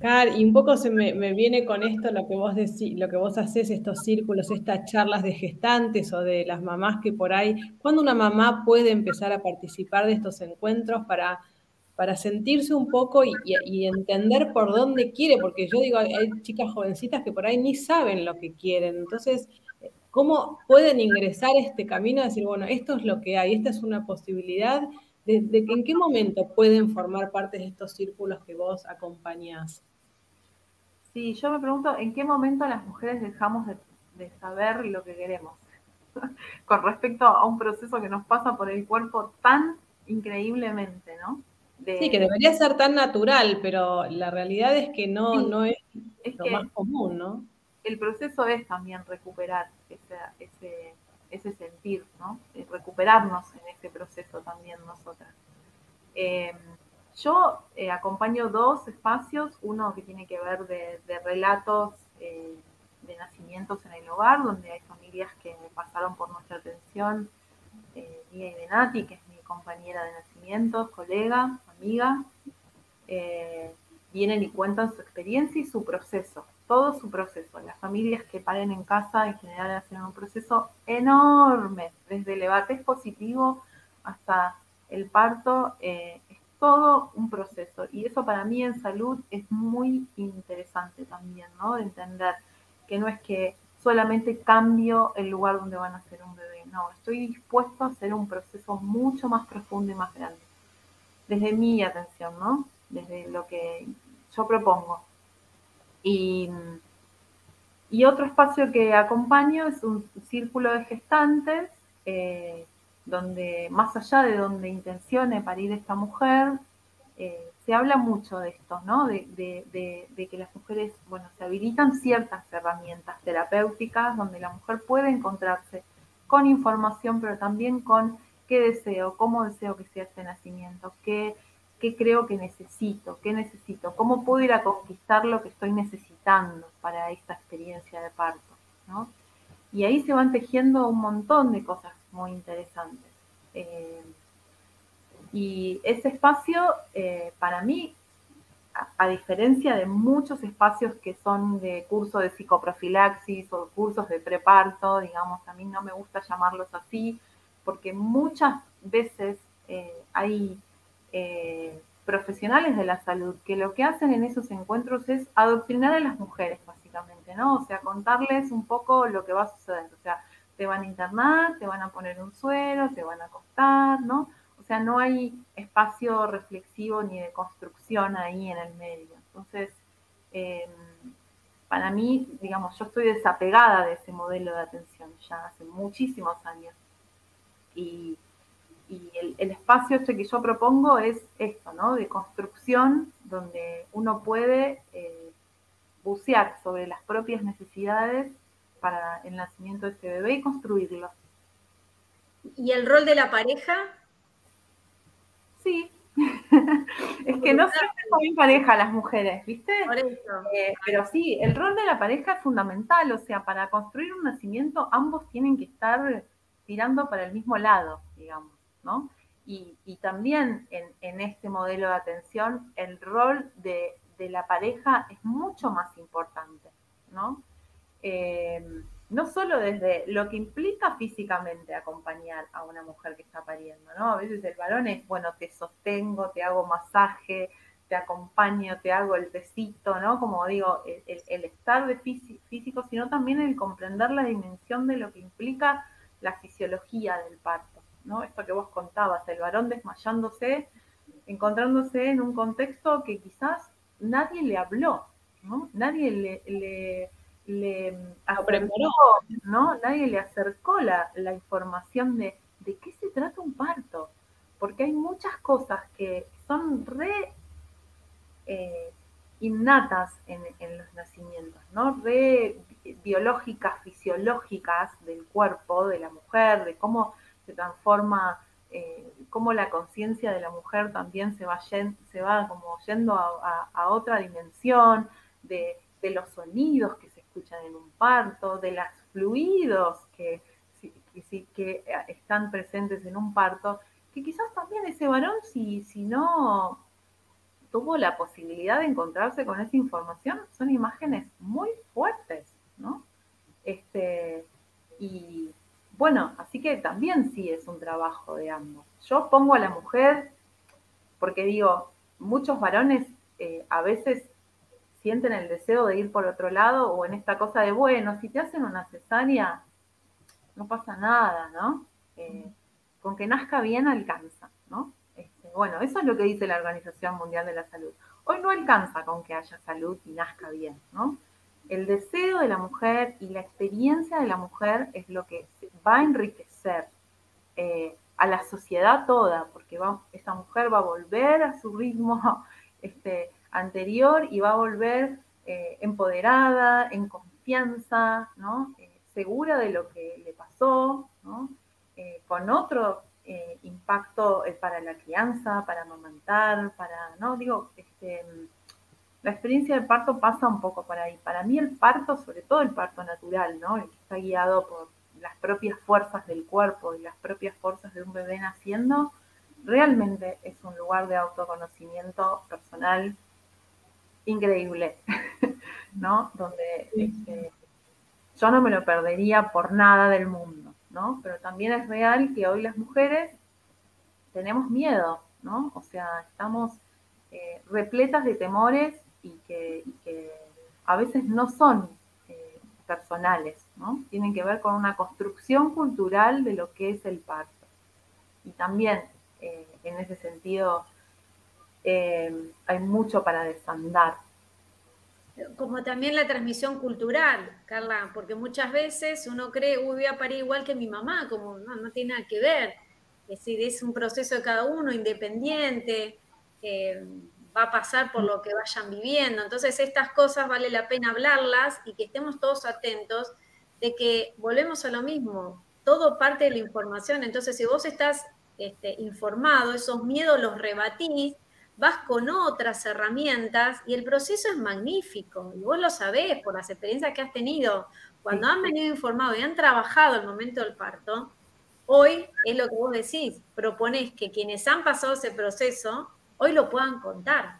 Car, y un poco se me, viene con esto lo que vos decís, lo que vos haces, estos círculos, estas charlas de gestantes o de las mamás que por ahí, ¿cuándo una mamá puede empezar a participar de estos encuentros para, para sentirse un poco y, entender por dónde quiere? Porque yo digo, hay, chicas jovencitas que por ahí ni saben lo que quieren. Entonces, ¿cómo pueden ingresar a este camino? A decir, bueno, esto es lo que hay, esta es una posibilidad. ¿De, de en qué momento pueden formar parte de estos círculos que vos acompañás? Sí, yo me pregunto en qué momento las mujeres dejamos de, saber lo que queremos con respecto a un proceso que nos pasa por el cuerpo tan increíblemente, ¿no? Sí, que debería ser tan natural, pero la realidad es que no, no es, lo más común, ¿no? El proceso es también recuperar ese, ese, ese sentir, ¿no? Recuperarnos en ese proceso también nosotras. Eh, yo eh, acompaño dos espacios, uno que tiene que ver de, relatos eh, de nacimientos en el hogar, donde hay familias que pasaron por nuestra atención, eh, Mía y Benati, que es mi compañera de nacimientos, colega, amiga, vienen y cuentan su experiencia y su proceso, todo su proceso. Las familias que paren en casa en general hacen un proceso enorme, desde el debate positivo hasta el parto, todo un proceso. Y eso para mí en salud es muy interesante también, ¿no? De entender que no es que solamente cambio el lugar donde van a ser un bebé. No, estoy dispuesto a hacer un proceso mucho más profundo y más grande. Desde mi atención, ¿no? Desde lo que yo propongo. Y, y otro espacio que acompaño es un círculo de gestantes eh, donde más allá de donde intencione parir esta mujer, eh, se habla mucho de esto, ¿no? De, que las mujeres, bueno, se habilitan ciertas herramientas terapéuticas donde la mujer puede encontrarse con información, pero también con qué deseo, cómo deseo que sea este nacimiento, qué, qué creo que necesito, qué necesito, cómo puedo ir a conquistar lo que estoy necesitando para esta experiencia de parto, ¿no? Y ahí se van tejiendo un montón de cosas muy interesantes. Eh, y ese espacio, eh, para mí, a, diferencia de muchos espacios que son de curso de psicoprofilaxis o cursos de preparto, digamos, a mí no me gusta llamarlos así, porque muchas veces eh, hay profesionales de la salud que lo que hacen en esos encuentros es adoctrinar a las mujeres, básicamente, ¿no? O sea, contarles un poco lo que va a suceder. O sea, te van a internar, te van a poner un suero, te van a acostar, ¿no? O sea, no hay espacio reflexivo ni de construcción ahí en el medio. Entonces, em, para mí, digamos, yo estoy desapegada de ese modelo de atención ya hace muchísimos años. Y, el, espacio este que yo propongo es esto, ¿no? De construcción, donde uno puede eh, bucear sobre las propias necesidades para el nacimiento de este bebé y construirlo. ¿Y el rol de la pareja? Sí. es que no siempre son en pareja las mujeres, ¿viste? Eh, pero sí, el rol de la pareja es fundamental, o sea, para construir un nacimiento ambos tienen que estar tirando para el mismo lado, digamos, ¿no? Y, también en, este modelo de atención, el rol de, de la pareja es mucho más importante, ¿no? Eh, no solo desde lo que implica físicamente acompañar a una mujer que está pariendo, ¿no? A veces el varón es, bueno, te sostengo, te hago masaje, te acompaño, te hago el tecito, ¿no? Como digo, el, estar de físico, sino también el comprender la dimensión de lo que implica la fisiología del parto, ¿no? Esto que vos contabas, el varón desmayándose, encontrándose en un contexto que quizás nadie le habló, ¿no? Nadie le le acercó, ¿no? Nadie le acercó la, información de, de qué se trata un parto, porque hay muchas cosas que son re eh, innatas en, los nacimientos, ¿no? Re biológicas, fisiológicas del cuerpo de la mujer, de cómo se transforma, eh, cómo la conciencia de la mujer también se va, se va como yendo a, otra dimensión, de, de, los sonidos que escuchan en un parto, de los fluidos que, que, que están presentes en un parto, que quizás también ese varón, si, si no tuvo la posibilidad de encontrarse con esa información, son imágenes muy fuertes, ¿no? Este, y bueno, así que también sí es un trabajo de ambos. Yo pongo a la mujer, porque digo, muchos varones eh, a veces sienten el deseo de ir por otro lado o en esta cosa de, bueno, si te hacen una cesárea, no pasa nada, ¿no? Eh, con que nazca bien alcanza, ¿no? Este, bueno, eso es lo que dice la Organización Mundial de la Salud. Hoy no alcanza con que haya salud y nazca bien, ¿no? El deseo de la mujer y la experiencia de la mujer es lo que va a enriquecer eh, a la sociedad toda, porque va, esta mujer va a volver a su ritmo este, anterior y va a volver eh, empoderada, en confianza, ¿no? Eh, segura de lo que le pasó, ¿no? con otro impacto para la crianza, para amamantar, para, ¿no? Digo, este, la experiencia del parto pasa un poco por ahí. Para mí el parto, sobre todo el parto natural, ¿no? El que está guiado por las propias fuerzas del cuerpo y las propias fuerzas de un bebé naciendo, realmente es un lugar de autoconocimiento personal increíble, ¿no? Donde este, yo no me lo perdería por nada del mundo, ¿no? Pero también es real que hoy las mujeres tenemos miedo, ¿no? O sea, estamos eh, repletas de temores y que, a veces no son eh, personales, ¿no? Tienen que ver con una construcción cultural de lo que es el parto. Y también eh, en ese sentido eh, hay mucho para desandar. Como también la transmisión cultural, Carla, porque muchas veces uno cree, uy, voy a parir igual que mi mamá, como no, no tiene nada que ver. Es decir, es un proceso de cada uno, independiente va a pasar por lo que vayan viviendo. Entonces, estas cosas vale la pena hablarlas y que estemos todos atentos de que volvemos a lo mismo, todo parte de la información. Entonces, si vos estás este, informado, esos miedos los rebatís, vas con otras herramientas y el proceso es magnífico. Y vos lo sabés por las experiencias que has tenido. Cuando han venido informados y han trabajado el momento del parto, hoy es lo que vos decís, propones que quienes han pasado ese proceso hoy lo puedan contar.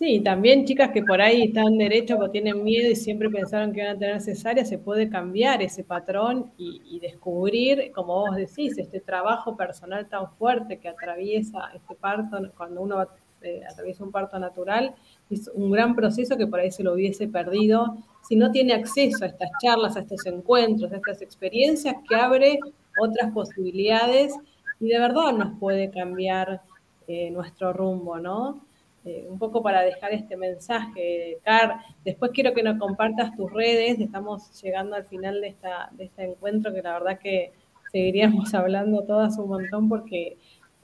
Sí, también chicas que por ahí están derechos o tienen miedo y siempre pensaron que iban a tener cesárea, se puede cambiar ese patrón y, descubrir, como vos decís, este trabajo personal tan fuerte que atraviesa este parto, cuando uno eh, atraviesa un parto natural, es un gran proceso que por ahí se lo hubiese perdido si no tiene acceso a estas charlas, a estos encuentros, a estas experiencias que abre otras posibilidades y de verdad nos puede cambiar eh, nuestro rumbo, ¿no? Eh, un poco para dejar este mensaje, Car. Después quiero que nos compartas tus redes, estamos llegando al final de, esta, de este encuentro que la verdad que seguiríamos hablando todas un montón porque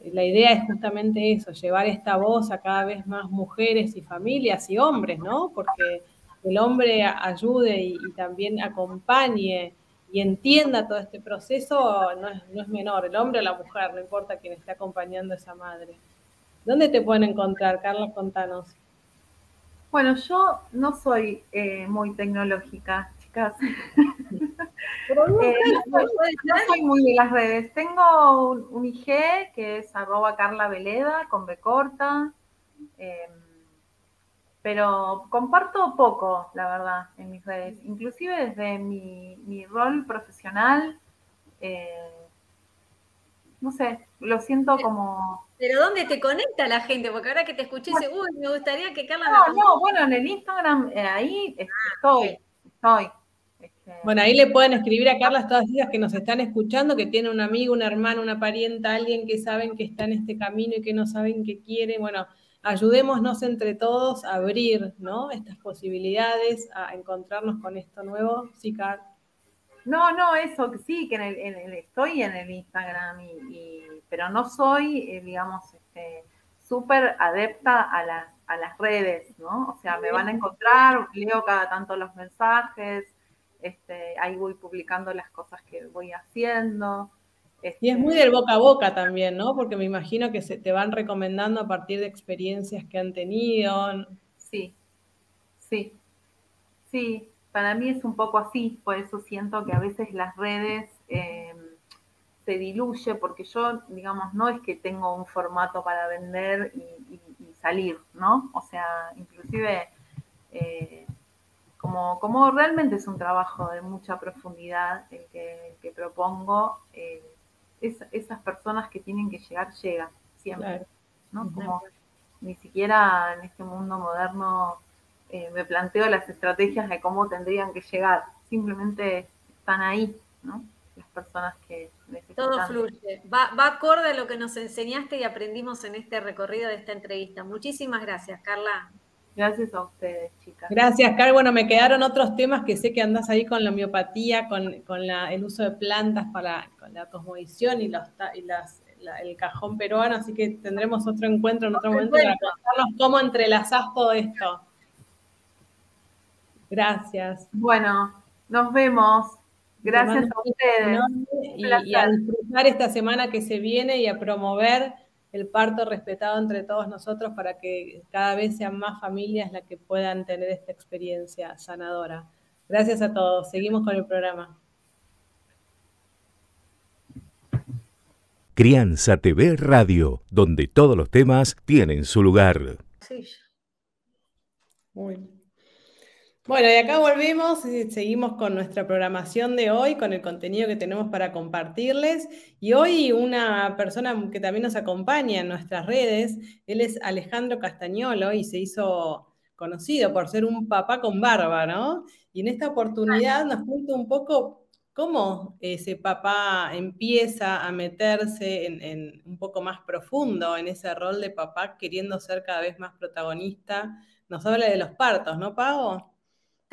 la idea es justamente eso, llevar esta voz a cada vez más mujeres y familias y hombres, ¿no? Porque el hombre ayude y, también acompañe y entienda todo este proceso no es, no es menor, el hombre o la mujer, no importa quién esté acompañando a esa madre. ¿Dónde te pueden encontrar, Carlos? Contanos. Bueno, yo no soy eh, muy tecnológica, chicas. Eh, no, soy, muy de las redes. Tengo un, IG que es arroba Carla Veleda con B corta. Em, pero comparto poco, la verdad, en mis redes. Inclusive desde mi, rol profesional, eh, no sé, lo siento como pero ¿dónde te conecta la gente? Porque ahora que te escuché, uy, me gustaría que Carla No, no, bueno, en el Instagram, eh, ahí ah, estoy, estoy. Este, bueno, ahí le pueden escribir a Carla todas ellas que nos están escuchando, que tiene un amigo, una hermana, una parienta, alguien que saben que está en este camino y que no saben qué quiere. Bueno, ayudémonos entre todos a abrir ¿no? estas posibilidades, a encontrarnos con esto nuevo. Sí, Carla. No, no, eso sí, que en el, estoy en el Instagram, y, pero no soy, eh, digamos, este, súper adepta a las, a las redes, ¿no? O sea, me van a encontrar, leo cada tanto los mensajes, este, ahí voy publicando las cosas que voy haciendo. y es muy este del boca a boca también, ¿no? Porque me imagino que se te van recomendando a partir de experiencias que han tenido. Sí, sí, sí para mí es un poco así, por eso siento que a veces las redes em, se diluye, porque yo, digamos, no es que tengo un formato para vender y, salir, ¿no? O sea, inclusive eh, como, como realmente es un trabajo de mucha profundidad el que, propongo, eh, esas personas que tienen que llegar, llegan siempre, ¿no? Como ni siquiera en este mundo moderno eh, me planteo las estrategias de cómo tendrían que llegar, simplemente están ahí, ¿no? Las personas que necesitan. Todo fluye, va, va acorde a lo que nos enseñaste y aprendimos en este recorrido de esta entrevista. Muchísimas gracias, Carla. Gracias a ustedes, chicas. Gracias, Carla. Bueno, me quedaron otros temas que sé que andás ahí con la homeopatía, con, el uso de plantas para con la cosmovisión y, los, y las, el cajón peruano, así que tendremos otro encuentro en otro momento para contarnos cómo entrelazás todo esto. Gracias. Bueno, nos vemos. Gracias a ustedes. Y, a disfrutar esta semana que se viene y a promover el parto respetado entre todos nosotros para que cada vez sean más familias las que puedan tener esta experiencia sanadora. Gracias a todos. Seguimos con el programa. Crianza TV Radio, donde todos los temas tienen su lugar. Sí. Muy bien. Bueno, y acá volvemos y seguimos con nuestra programación de hoy, con el contenido que tenemos para compartirles. Y hoy una persona que también nos acompaña en nuestras redes, él es Alejandro Castañolo y se hizo conocido por ser un papá con barba, ¿no? Y en esta oportunidad nos cuenta un poco cómo ese papá empieza a meterse en, un poco más profundo en ese rol de papá, queriendo ser cada vez más protagonista. Nos habla de los partos, ¿no, Pavo?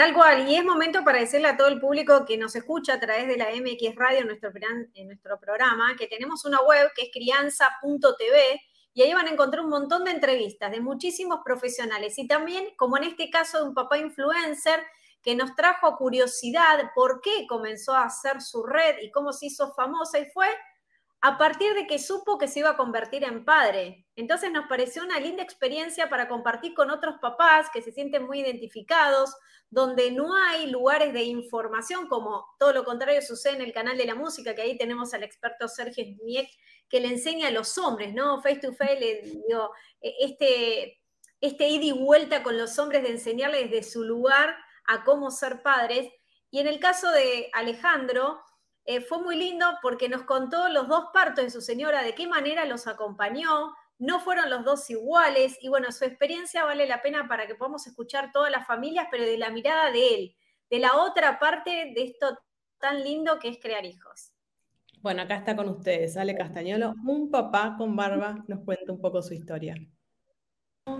Tal cual, y es momento para decirle a todo el público que nos escucha a través de la MX Radio nuestro, en nuestro programa que tenemos una web que es crianza.tv y ahí van a encontrar un montón de entrevistas de muchísimos profesionales y también, como en este caso de un papá influencer que nos trajo curiosidad por qué comenzó a hacer su red y cómo se hizo famosa y fue a partir de que supo que se iba a convertir en padre. Entonces nos pareció una linda experiencia para compartir con otros papás que se sienten muy identificados, donde no hay lugares de información, como todo lo contrario sucede en el canal de la música, que ahí tenemos al experto Sergio Miek, que le enseña a los hombres, ¿no? Face to face, le digo, e, este, este ida y vuelta con los hombres de enseñarles desde su lugar a cómo ser padres. Y en el caso de Alejandro, eh, fue muy lindo porque nos contó los dos partos de su señora, de qué manera los acompañó, no fueron los dos iguales y bueno, su experiencia vale la pena para que podamos escuchar todas las familias, pero de la mirada de él, de la otra parte de esto tan lindo que es crear hijos. Bueno, acá está con ustedes, Ale Castañolo, un papá con barba, nos cuenta un poco su historia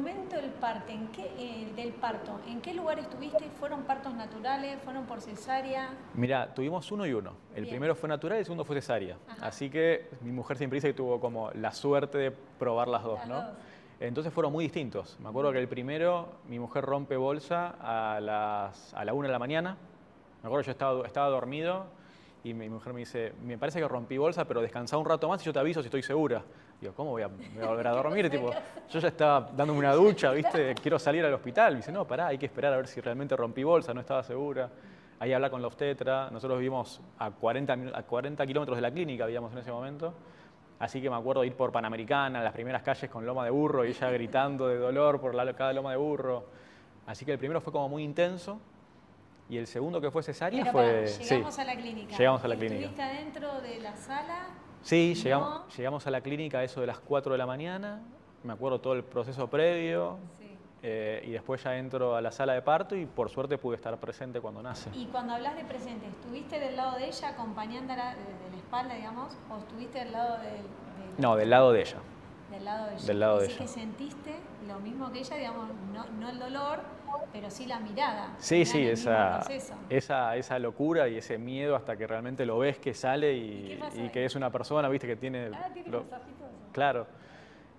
momento del parto, ¿en qué, eh, del parto, ¿en qué lugar estuviste? ¿Fueron partos naturales? ¿Fueron por cesárea? Mira, tuvimos uno y uno. El primero fue natural y el segundo fue cesárea. Así que mi mujer siempre dice que tuvo como la suerte de probar las dos, ¿no? Entonces fueron muy distintos. Me acuerdo que el primero, mi mujer rompe bolsa a, las, a la una de la mañana. Me acuerdo que yo estaba, estaba dormido y mi mujer me dice, me parece que rompí bolsa, pero descansa un rato más y yo te aviso si estoy segura. Digo, ¿cómo voy a, volver a dormir? tipo, yo ya estaba dándome una ducha, ¿viste? Quiero salir al hospital. Me dice, no, pará, hay que esperar a ver si realmente rompí bolsa, no estaba segura. Ahí habla con la obstetra. Nosotros vivimos a 40, a 40 kilómetros de la clínica, vivíamos en ese momento. Así que me acuerdo de ir por Panamericana, las primeras calles con loma de burro y ella gritando de dolor por la, cada loma de burro. Así que el primero fue como muy intenso. Y el segundo que fue cesárea fue... llegamos a la clínica. Llegamos a la clínica. ¿Estuviste adentro de la sala? Sí, llegamos, llegamos a la clínica a eso de las 4 de la mañana, me acuerdo todo el proceso previo, eh, y después ya entro a la sala de parto y por suerte pude estar presente cuando nace. Y cuando hablas de presente, ¿estuviste del lado de ella acompañándola de, la espalda, digamos, o estuviste del lado de, No, del lado de ella. Del lado de ella. Del lado de ella. que sentiste lo mismo que ella, digamos, no, no el dolor, pero sí la mirada. Sí, sí, esa, esa, esa, locura y ese miedo hasta que realmente lo ves que sale y, que es una persona, viste, que tiene... Ah, claro.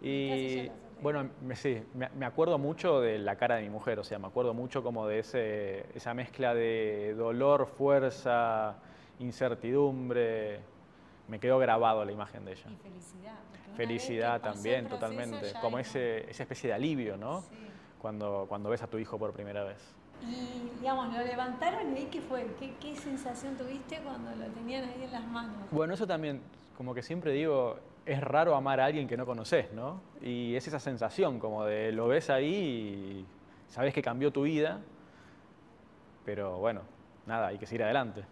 Y bueno, sí, me, acuerdo mucho de la cara de mi mujer, o sea, me acuerdo mucho como de ese, esa mezcla de dolor, fuerza, incertidumbre. Me quedó grabado la imagen de ella. Y felicidad. Felicidad también, totalmente. Como ese, esa especie de alivio, ¿no? Sí cuando, cuando ves a tu hijo por primera vez. Y, digamos, lo levantaron y ¿qué fue? ¿Qué, ¿Qué sensación tuviste cuando lo tenían ahí en las manos? Bueno, eso también, como que siempre digo, es raro amar a alguien que no conoces, ¿no? Y es esa sensación como de lo ves ahí y sabes que cambió tu vida, pero bueno, nada, hay que seguir adelante.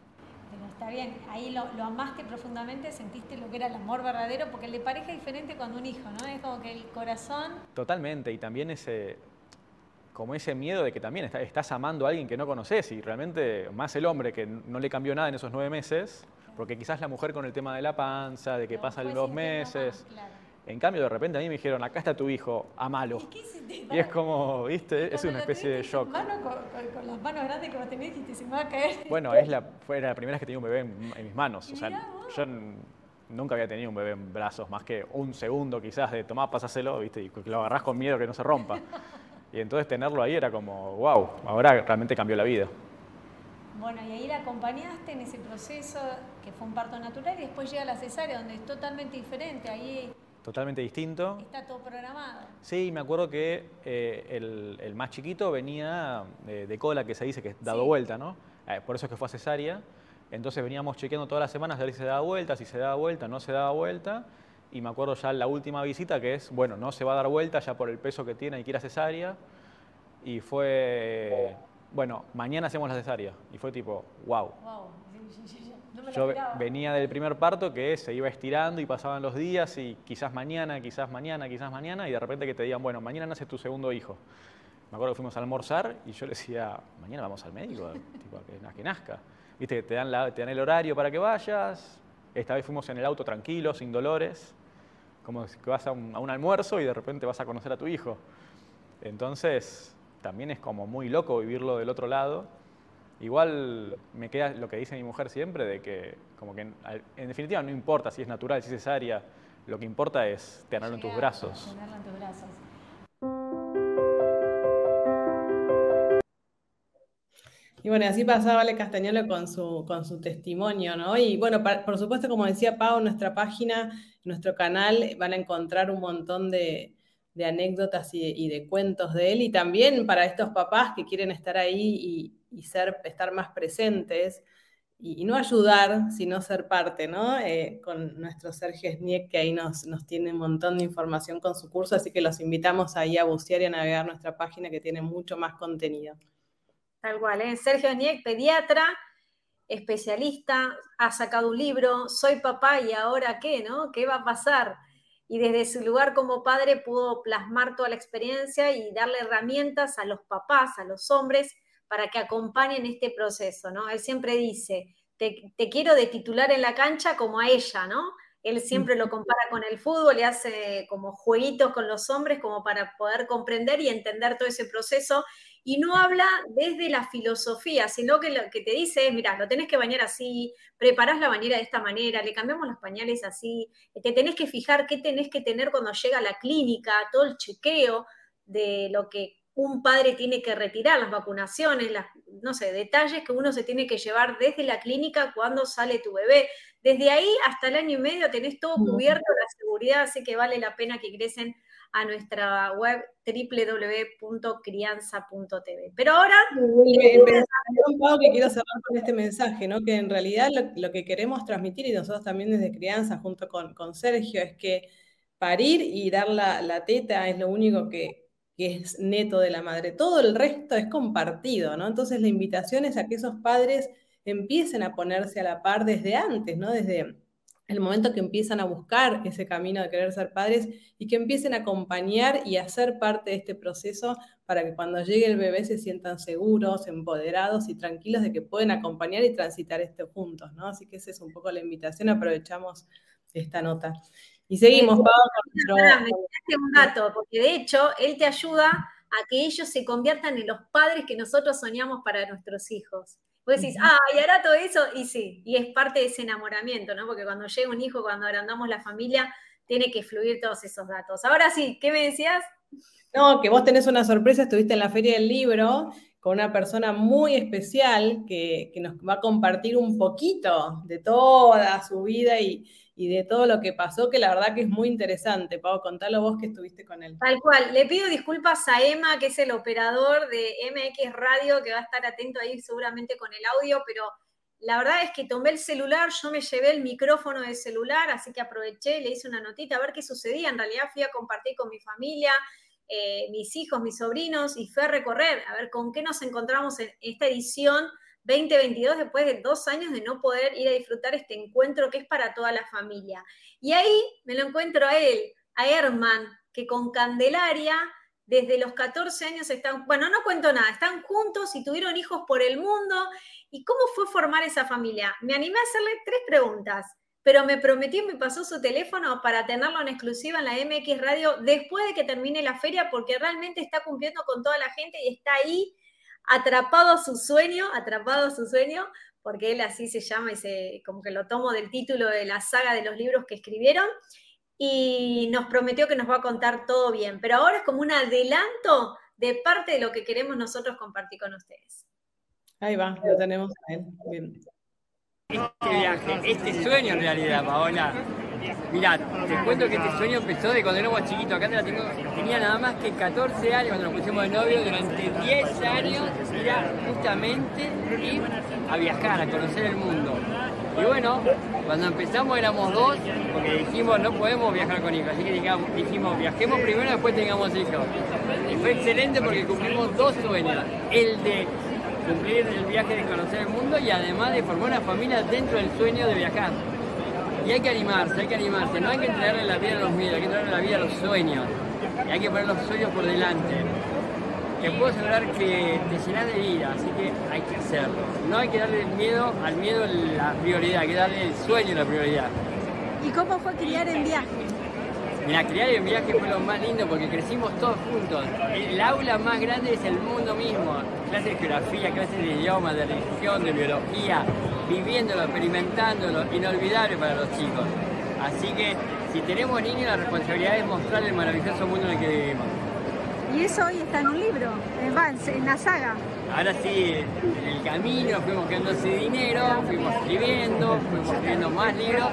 Pero está bien, ahí lo, lo, amaste profundamente, sentiste lo que era el amor verdadero, porque el de pareja es diferente cuando un hijo, ¿no? Es como que el corazón... Totalmente, y también ese, como ese miedo de que también estás amando a alguien que no conoces y realmente más el hombre que no le cambió nada en esos nueve meses, porque quizás la mujer con el tema de la panza, de que pasan los meses... En cambio, de repente a mí me dijeron, acá está tu hijo, amalo. ¿Y, y es como, viste, es una especie de shock. Mano, con, las manos grandes que vos tenés, dijiste, se me va a caer. Bueno, es la, fue la primera vez que tenía un bebé en, mis manos. O sea, yo nunca había tenido un bebé en brazos, más que un segundo quizás de tomar, pasáselo, viste, y lo agarrás con miedo que no se rompa. y entonces tenerlo ahí era como, wow, ahora realmente cambió la vida. Bueno, y ahí la acompañaste en ese proceso que fue un parto natural y después llega la cesárea, donde es totalmente diferente. Ahí totalmente distinto. Está todo programado. Sí, me acuerdo que eh, el, más chiquito venía de, cola, que se dice que es dado vuelta, ¿no? Eh, por eso es que fue a cesárea. Entonces veníamos chequeando todas las semanas a ver si se daba vuelta, si se daba vuelta, no se daba vuelta. Y me acuerdo ya la última visita que es, bueno, no se va a dar vuelta ya por el peso que tiene y quiere cesárea. Y fue, bueno, mañana hacemos la cesárea. Y fue tipo, wow. wow. Yo venía del primer parto que se iba estirando y pasaban los días y quizás mañana, quizás mañana, quizás mañana y de repente que te digan, bueno, mañana nace tu segundo hijo. Me acuerdo que fuimos a almorzar y yo le decía, mañana vamos al médico, tipo, a que nazca. Viste, te dan, la, te dan el horario para que vayas. Esta vez fuimos en el auto tranquilo, sin dolores, como que vas a un, a un almuerzo y de repente vas a conocer a tu hijo. Entonces, también es como muy loco vivirlo del otro lado Igual me queda lo que dice mi mujer siempre, de que como que en, definitiva no importa si es natural, si es cesárea, lo que importa es tenerlo en tus brazos. Tenerlo en tus brazos. Y bueno, así pasaba Ale Castañolo con su, con su testimonio, ¿no? Y bueno, por supuesto, como decía Pau, en nuestra página, en nuestro canal, van a encontrar un montón de, anécdotas y y de, cuentos de él. Y también para estos papás que quieren estar ahí y, y ser, estar más presentes y, no ayudar, sino ser parte, ¿no? Eh, con nuestro Sergio Sniek, que ahí nos, nos tiene un montón de información con su curso, así que los invitamos ahí a bucear y a navegar nuestra página que tiene mucho más contenido. Tal cual, ¿eh? Sergio Sniek, pediatra, especialista, ha sacado un libro, Soy papá y ahora qué, ¿no? ¿Qué va a pasar? Y desde su lugar como padre pudo plasmar toda la experiencia y darle herramientas a los papás, a los hombres, para que acompañen este proceso, ¿no? Él siempre dice, te, quiero de titular en la cancha como a ella, ¿no? Él siempre lo compara con el fútbol y hace como jueguitos con los hombres como para poder comprender y entender todo ese proceso. Y no habla desde la filosofía, sino que lo que te dice es, mira, lo tenés que bañar así, preparás la bañera de esta manera, le cambiamos los pañales así, te tenés que fijar qué tenés que tener cuando llega a la clínica, todo el chequeo de lo que un padre tiene que retirar las vacunaciones, las, no sé, detalles que uno se tiene que llevar desde la clínica cuando sale tu bebé. Desde ahí hasta el año y medio tenés todo cubierto, la seguridad, así que vale la pena que ingresen a nuestra web www.crianza.tv. Pero ahora... que quiero cerrar con este mensaje, ¿no? que en realidad lo, que queremos transmitir, y nosotros también desde Crianza, junto con, con Sergio, es que parir y dar la, la teta es lo único que, que es neto de la madre. Todo el resto es compartido, ¿no? Entonces la invitación es a que esos padres empiecen a ponerse a la par desde antes, ¿no? Desde el momento que empiezan a buscar ese camino de querer ser padres y que empiecen a acompañar y a ser parte de este proceso para que cuando llegue el bebé se sientan seguros, empoderados y tranquilos de que pueden acompañar y transitar esto juntos, ¿no? Así que esa es un poco la invitación, aprovechamos esta nota. Y seguimos, Pablo. un dato, porque de hecho él te ayuda a que ellos se conviertan en los padres que nosotros soñamos para nuestros hijos. Vos decís, ah, y hará todo eso, y sí, y es parte de ese enamoramiento, ¿no? Porque cuando llega un hijo, cuando agrandamos la familia, tiene que fluir todos esos datos. Ahora sí, ¿qué me decías? No, que vos tenés una sorpresa, estuviste en la Feria del Libro con una persona muy especial que, que nos va a compartir un poquito de toda su vida y, y de todo lo que pasó, que la verdad que es muy interesante. Pau, contalo vos que estuviste con él. Tal cual. Le pido disculpas a Emma, que es el operador de MX Radio, que va a estar atento ahí seguramente con el audio, pero la verdad es que tomé el celular, yo me llevé el micrófono del celular, así que aproveché, le hice una notita a ver qué sucedía. En realidad fui a compartir con mi familia, eh, mis hijos, mis sobrinos, y fui a recorrer, a ver con qué nos encontramos en esta edición 2022 después de dos años de no poder ir a disfrutar este encuentro que es para toda la familia. Y ahí me lo encuentro a él, a Herman, que con Candelaria desde los 14 años están, bueno, no cuento nada, están juntos y tuvieron hijos por el mundo. ¿Y cómo fue formar esa familia? Me animé a hacerle tres preguntas, pero me prometió me pasó su teléfono para tenerlo en exclusiva en la MX Radio después de que termine la feria, porque realmente está cumpliendo con toda la gente y está ahí atrapado a su sueño, atrapado a su sueño, porque él así se llama y se, como que lo tomo del título de la saga de los libros que escribieron y nos prometió que nos va a contar todo bien, pero ahora es como un adelanto de parte de lo que queremos nosotros compartir con ustedes. Ahí va, lo tenemos. Este viaje, este sueño en realidad, Paola. Mirá, te cuento que este sueño empezó de cuando éramos chiquitos. Acá te la tengo, tenía nada más que 14 años cuando nos pusimos de novio. Durante 10 años era justamente ir a viajar, a conocer el mundo. Y bueno, cuando empezamos éramos dos, porque dijimos no podemos viajar con hijos, así que dijimos, viajemos primero después tengamos hijos. Y fue excelente porque cumplimos dos sueños, el de cumplir el viaje de conocer el mundo y además de formar una familia dentro del sueño de viajar. Y hay que animarse, hay que animarse, no hay que entregarle la vida a los miedos, hay que entregarle la vida a los sueños. Y hay que poner los sueños por delante te puedo asegurar que te llenas de vida, así que hay que hacerlo. No hay que darle miedo al miedo la prioridad, hay que darle el sueño la prioridad. ¿Y cómo fue criar en viaje? Mira, criar en viaje fue lo más lindo porque crecimos todos juntos. El aula más grande es el mundo mismo. Clases de geografía, clases de idioma, de religión, de biología, viviéndolo, experimentándolo, inolvidable para los chicos. Así que si tenemos niños, la responsabilidad es mostrar el maravilloso mundo en el que vivimos. Y eso hoy está en un libro, en la saga. Ahora sí, en el camino fuimos ese dinero, fuimos escribiendo, fuimos escribiendo más libros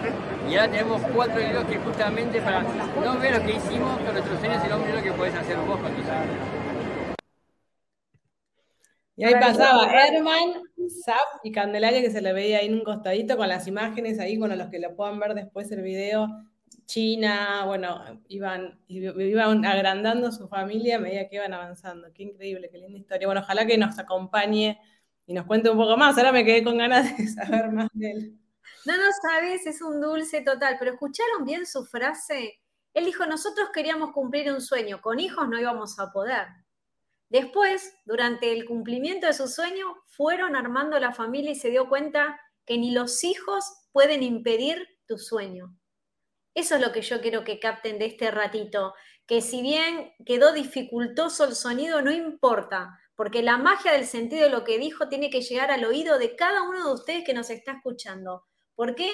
y ahora tenemos cuatro libros que justamente para no ver lo que hicimos con nuestros sueños, sino ver lo que puedes hacer vos con tus sueños. Y ahí pasaba Herman, Zap y Candelaria que se le veía ahí en un costadito con las imágenes ahí, con los que lo puedan ver después el video China, bueno, iban, iban agrandando su familia a medida que iban avanzando. Qué increíble, qué linda historia. Bueno, ojalá que nos acompañe y nos cuente un poco más. Ahora me quedé con ganas de saber más de él. No, no sabes, es un dulce total, pero ¿escucharon bien su frase? Él dijo, nosotros queríamos cumplir un sueño, con hijos no íbamos a poder. Después, durante el cumplimiento de su sueño, fueron armando la familia y se dio cuenta que ni los hijos pueden impedir tu sueño. Eso es lo que yo quiero que capten de este ratito, que si bien quedó dificultoso el sonido, no importa, porque la magia del sentido de lo que dijo tiene que llegar al oído de cada uno de ustedes que nos está escuchando. ¿Por qué?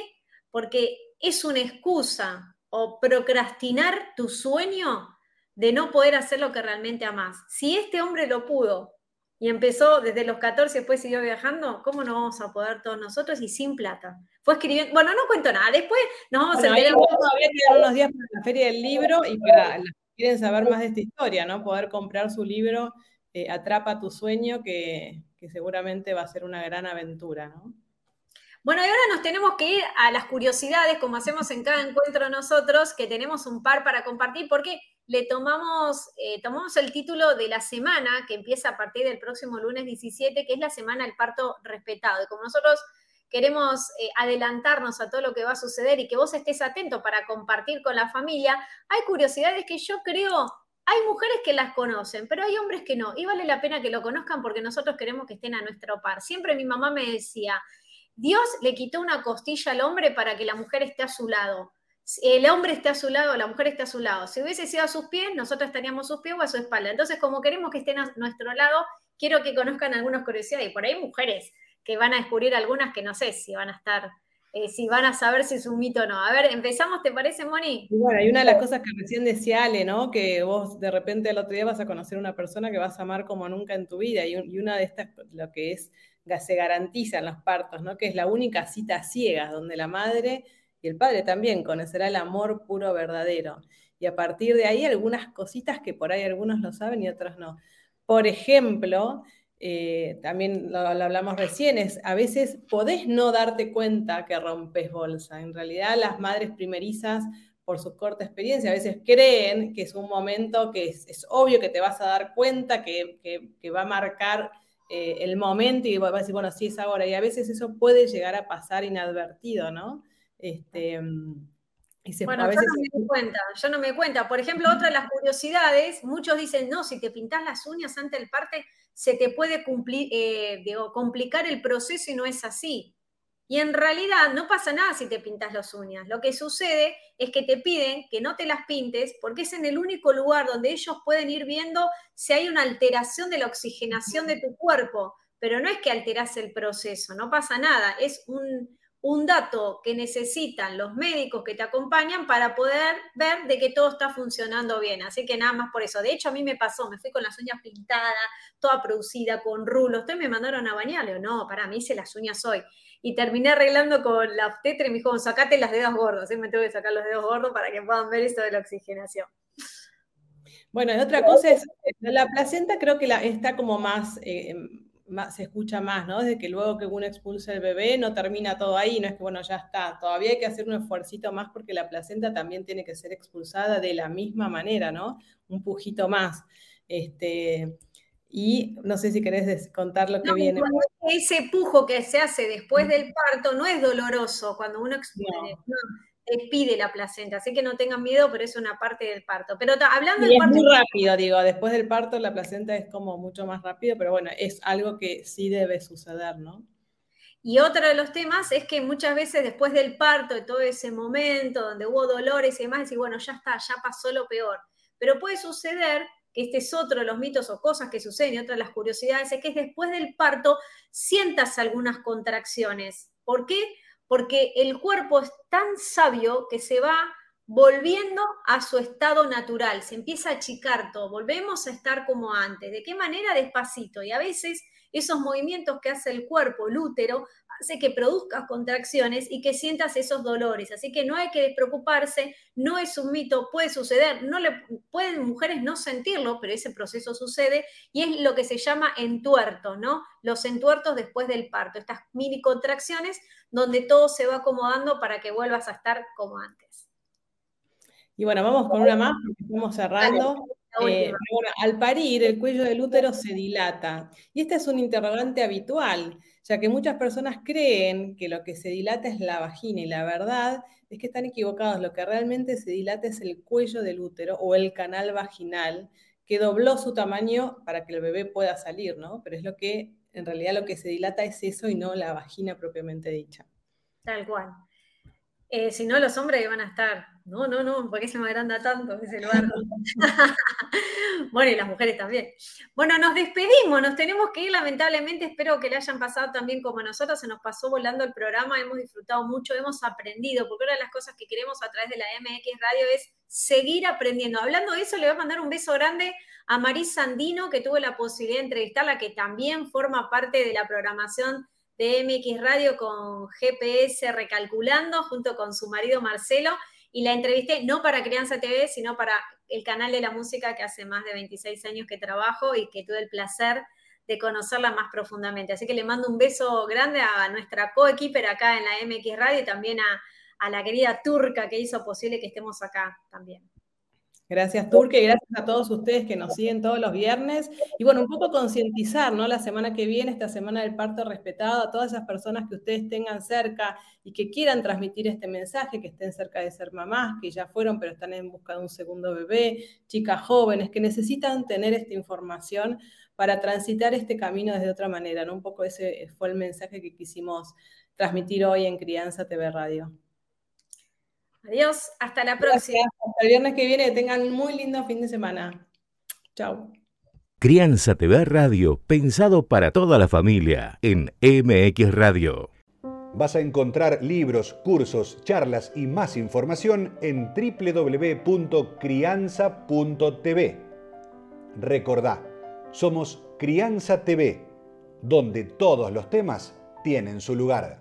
Porque es una excusa o procrastinar tu sueño de no poder hacer lo que realmente amas. Si este hombre lo pudo y empezó desde los 14, después siguió viajando, ¿cómo no vamos a poder todos nosotros y sin plata? Fue escribiendo, bueno, no cuento nada, después nos vamos a ver. Todavía quedan unos días para la feria del libro y para los que quieren saber más de esta historia, ¿no? Poder comprar su libro eh, Atrapa tu sueño, que, que seguramente va a ser una gran aventura, ¿no? Bueno, y ahora nos tenemos que ir a las curiosidades, como hacemos en cada encuentro nosotros, que tenemos un par para compartir, porque le tomamos, eh, tomamos el título de la semana, que empieza a partir del próximo lunes 17, que es la semana del parto respetado. Y como nosotros queremos eh, adelantarnos a todo lo que va a suceder y que vos estés atento para compartir con la familia, hay curiosidades que yo creo hay mujeres que las conocen, pero hay hombres que no. Y vale la pena que lo conozcan porque nosotros queremos que estén a nuestro par. Siempre mi mamá me decía, Dios le quitó una costilla al hombre para que la mujer esté a su lado. El hombre esté a su lado, la mujer esté a su lado. Si hubiese sido a sus pies, nosotros estaríamos a sus pies o a su espalda. Entonces, como queremos que estén a nuestro lado, quiero que conozcan algunas curiosidades. Y por ahí mujeres que van a descubrir algunas que no sé si van a estar, eh, si van a saber si es un mito o no. A ver, empezamos, ¿te parece, Moni? bueno, hay una de las cosas que recién decía Ale, ¿no? Que vos de repente el otro día vas a conocer a una persona que vas a amar como nunca en tu vida. Y, y una de estas, lo que es se garantiza en los partos, ¿no? que es la única cita ciega, donde la madre y el padre también conocerá el amor puro verdadero. Y a partir de ahí algunas cositas que por ahí algunos lo saben y otros no. Por ejemplo, eh, también lo, hablamos recién, es a veces podés no darte cuenta que rompes bolsa. En realidad las madres primerizas, por su corta experiencia, a veces creen que es un momento que es, obvio que te vas a dar cuenta, que, va a marcar eh, el momento y vas a decir, bueno, sí es ahora. Y a veces eso puede llegar a pasar inadvertido, ¿no? Este, bueno, yo no me doy cuenta, yo no me doy cuenta. Por ejemplo, otra de las curiosidades, muchos dicen, no, si te pintas las uñas antes del parte, se te puede cumplir, eh, complicar el proceso y no es así. Y en realidad no pasa nada si te pintas las uñas. Lo que sucede es que te piden que no te las pintes porque es en el único lugar donde ellos pueden ir viendo si hay una alteración de la oxigenación de tu cuerpo. Pero no es que alteras el proceso, no pasa nada. Es un, un dato que necesitan los médicos que te acompañan para poder ver de que todo está funcionando bien. Así que nada más por eso. De hecho, a mí me pasó, me fui con las uñas pintadas, toda producida, con rulos. Ustedes me mandaron a bañarle. No, para mí hice las uñas hoy. Y terminé arreglando con la obstetra y me dijo, sacate las dedos gordos. ¿sí? Me tengo que sacar los dedos gordos para que puedan ver esto de la oxigenación. Bueno, y otra cosa es, la placenta creo que la, está como más... Eh, se escucha más, ¿no? Desde que luego que uno expulsa el bebé no termina todo ahí, no es que, bueno, ya está. Todavía hay que hacer un esfuercito más porque la placenta también tiene que ser expulsada de la misma manera, ¿no? Un pujito más. Este, y no sé si querés contar lo que viene. Ese pujo que se hace después del parto no es doloroso cuando uno expulsa pide la placenta, así que no tengan miedo, pero es una parte del parto. Pero hablando del parto... Es muy rápido, digo, después del parto la placenta es como mucho más rápido, pero bueno, es algo que sí debe suceder, ¿no? Y otro de los temas es que muchas veces después del parto, de todo ese momento donde hubo dolores y demás, decir, bueno, ya está, ya pasó lo peor. Pero puede suceder que este es otro de los mitos o cosas que suceden, y otra de las curiosidades, es que después del parto sientas algunas contracciones. ¿Por qué? Porque el cuerpo es tan sabio que se va volviendo a su estado natural, se empieza a achicar todo, volvemos a estar como antes. ¿De qué manera? Despacito. Y a veces esos movimientos que hace el cuerpo, el útero, hace que produzcas contracciones y que sientas esos dolores. Así que no hay que preocuparse, no es un mito, puede suceder, no le, pueden mujeres no sentirlo, pero ese proceso sucede y es lo que se llama entuerto, ¿no? Los entuertos después del parto, estas mini contracciones donde todo se va acomodando para que vuelvas a estar como antes. Y bueno, vamos con una más, porque estamos cerrando. Eh, al parir, el cuello del útero se dilata. Y este es un interrogante habitual, ya que muchas personas creen que lo que se dilata es la vagina y la verdad es que están equivocados. Lo que realmente se dilata es el cuello del útero o el canal vaginal, que dobló su tamaño para que el bebé pueda salir, ¿no? Pero es lo que, en realidad lo que se dilata es eso y no la vagina propiamente dicha. Tal cual. Eh, si no, los hombres iban a estar, no, no, no, porque se me agranda tanto ese lugar. bueno, y las mujeres también. Bueno, nos despedimos, nos tenemos que ir, lamentablemente, espero que le hayan pasado también como a nosotros, se nos pasó volando el programa, hemos disfrutado mucho, hemos aprendido, porque una de las cosas que queremos a través de la MX Radio es seguir aprendiendo. Hablando de eso, le voy a mandar un beso grande a Marisa Sandino, que tuve la posibilidad de entrevistarla, que también forma parte de la programación de MX Radio con GPS recalculando junto con su marido Marcelo y la entrevisté no para Crianza TV, sino para el canal de la música que hace más de 26 años que trabajo y que tuve el placer de conocerla más profundamente. Así que le mando un beso grande a nuestra coequiper acá en la MX Radio y también a, a la querida Turca que hizo posible que estemos acá también. Gracias, Turque, y gracias a todos ustedes que nos siguen todos los viernes. Y bueno, un poco concientizar, ¿no? La semana que viene, esta semana del parto respetado, a todas esas personas que ustedes tengan cerca y que quieran transmitir este mensaje, que estén cerca de ser mamás, que ya fueron, pero están en busca de un segundo bebé, chicas jóvenes, que necesitan tener esta información para transitar este camino desde otra manera, ¿no? Un poco ese fue el mensaje que quisimos transmitir hoy en Crianza TV Radio. Adiós, hasta la próxima. Hasta el viernes que viene, tengan muy lindo fin de semana. Chao. Crianza TV Radio, pensado para toda la familia, en MX Radio. Vas a encontrar libros, cursos, charlas y más información en www.crianza.tv. Recordá, somos Crianza TV, donde todos los temas tienen su lugar.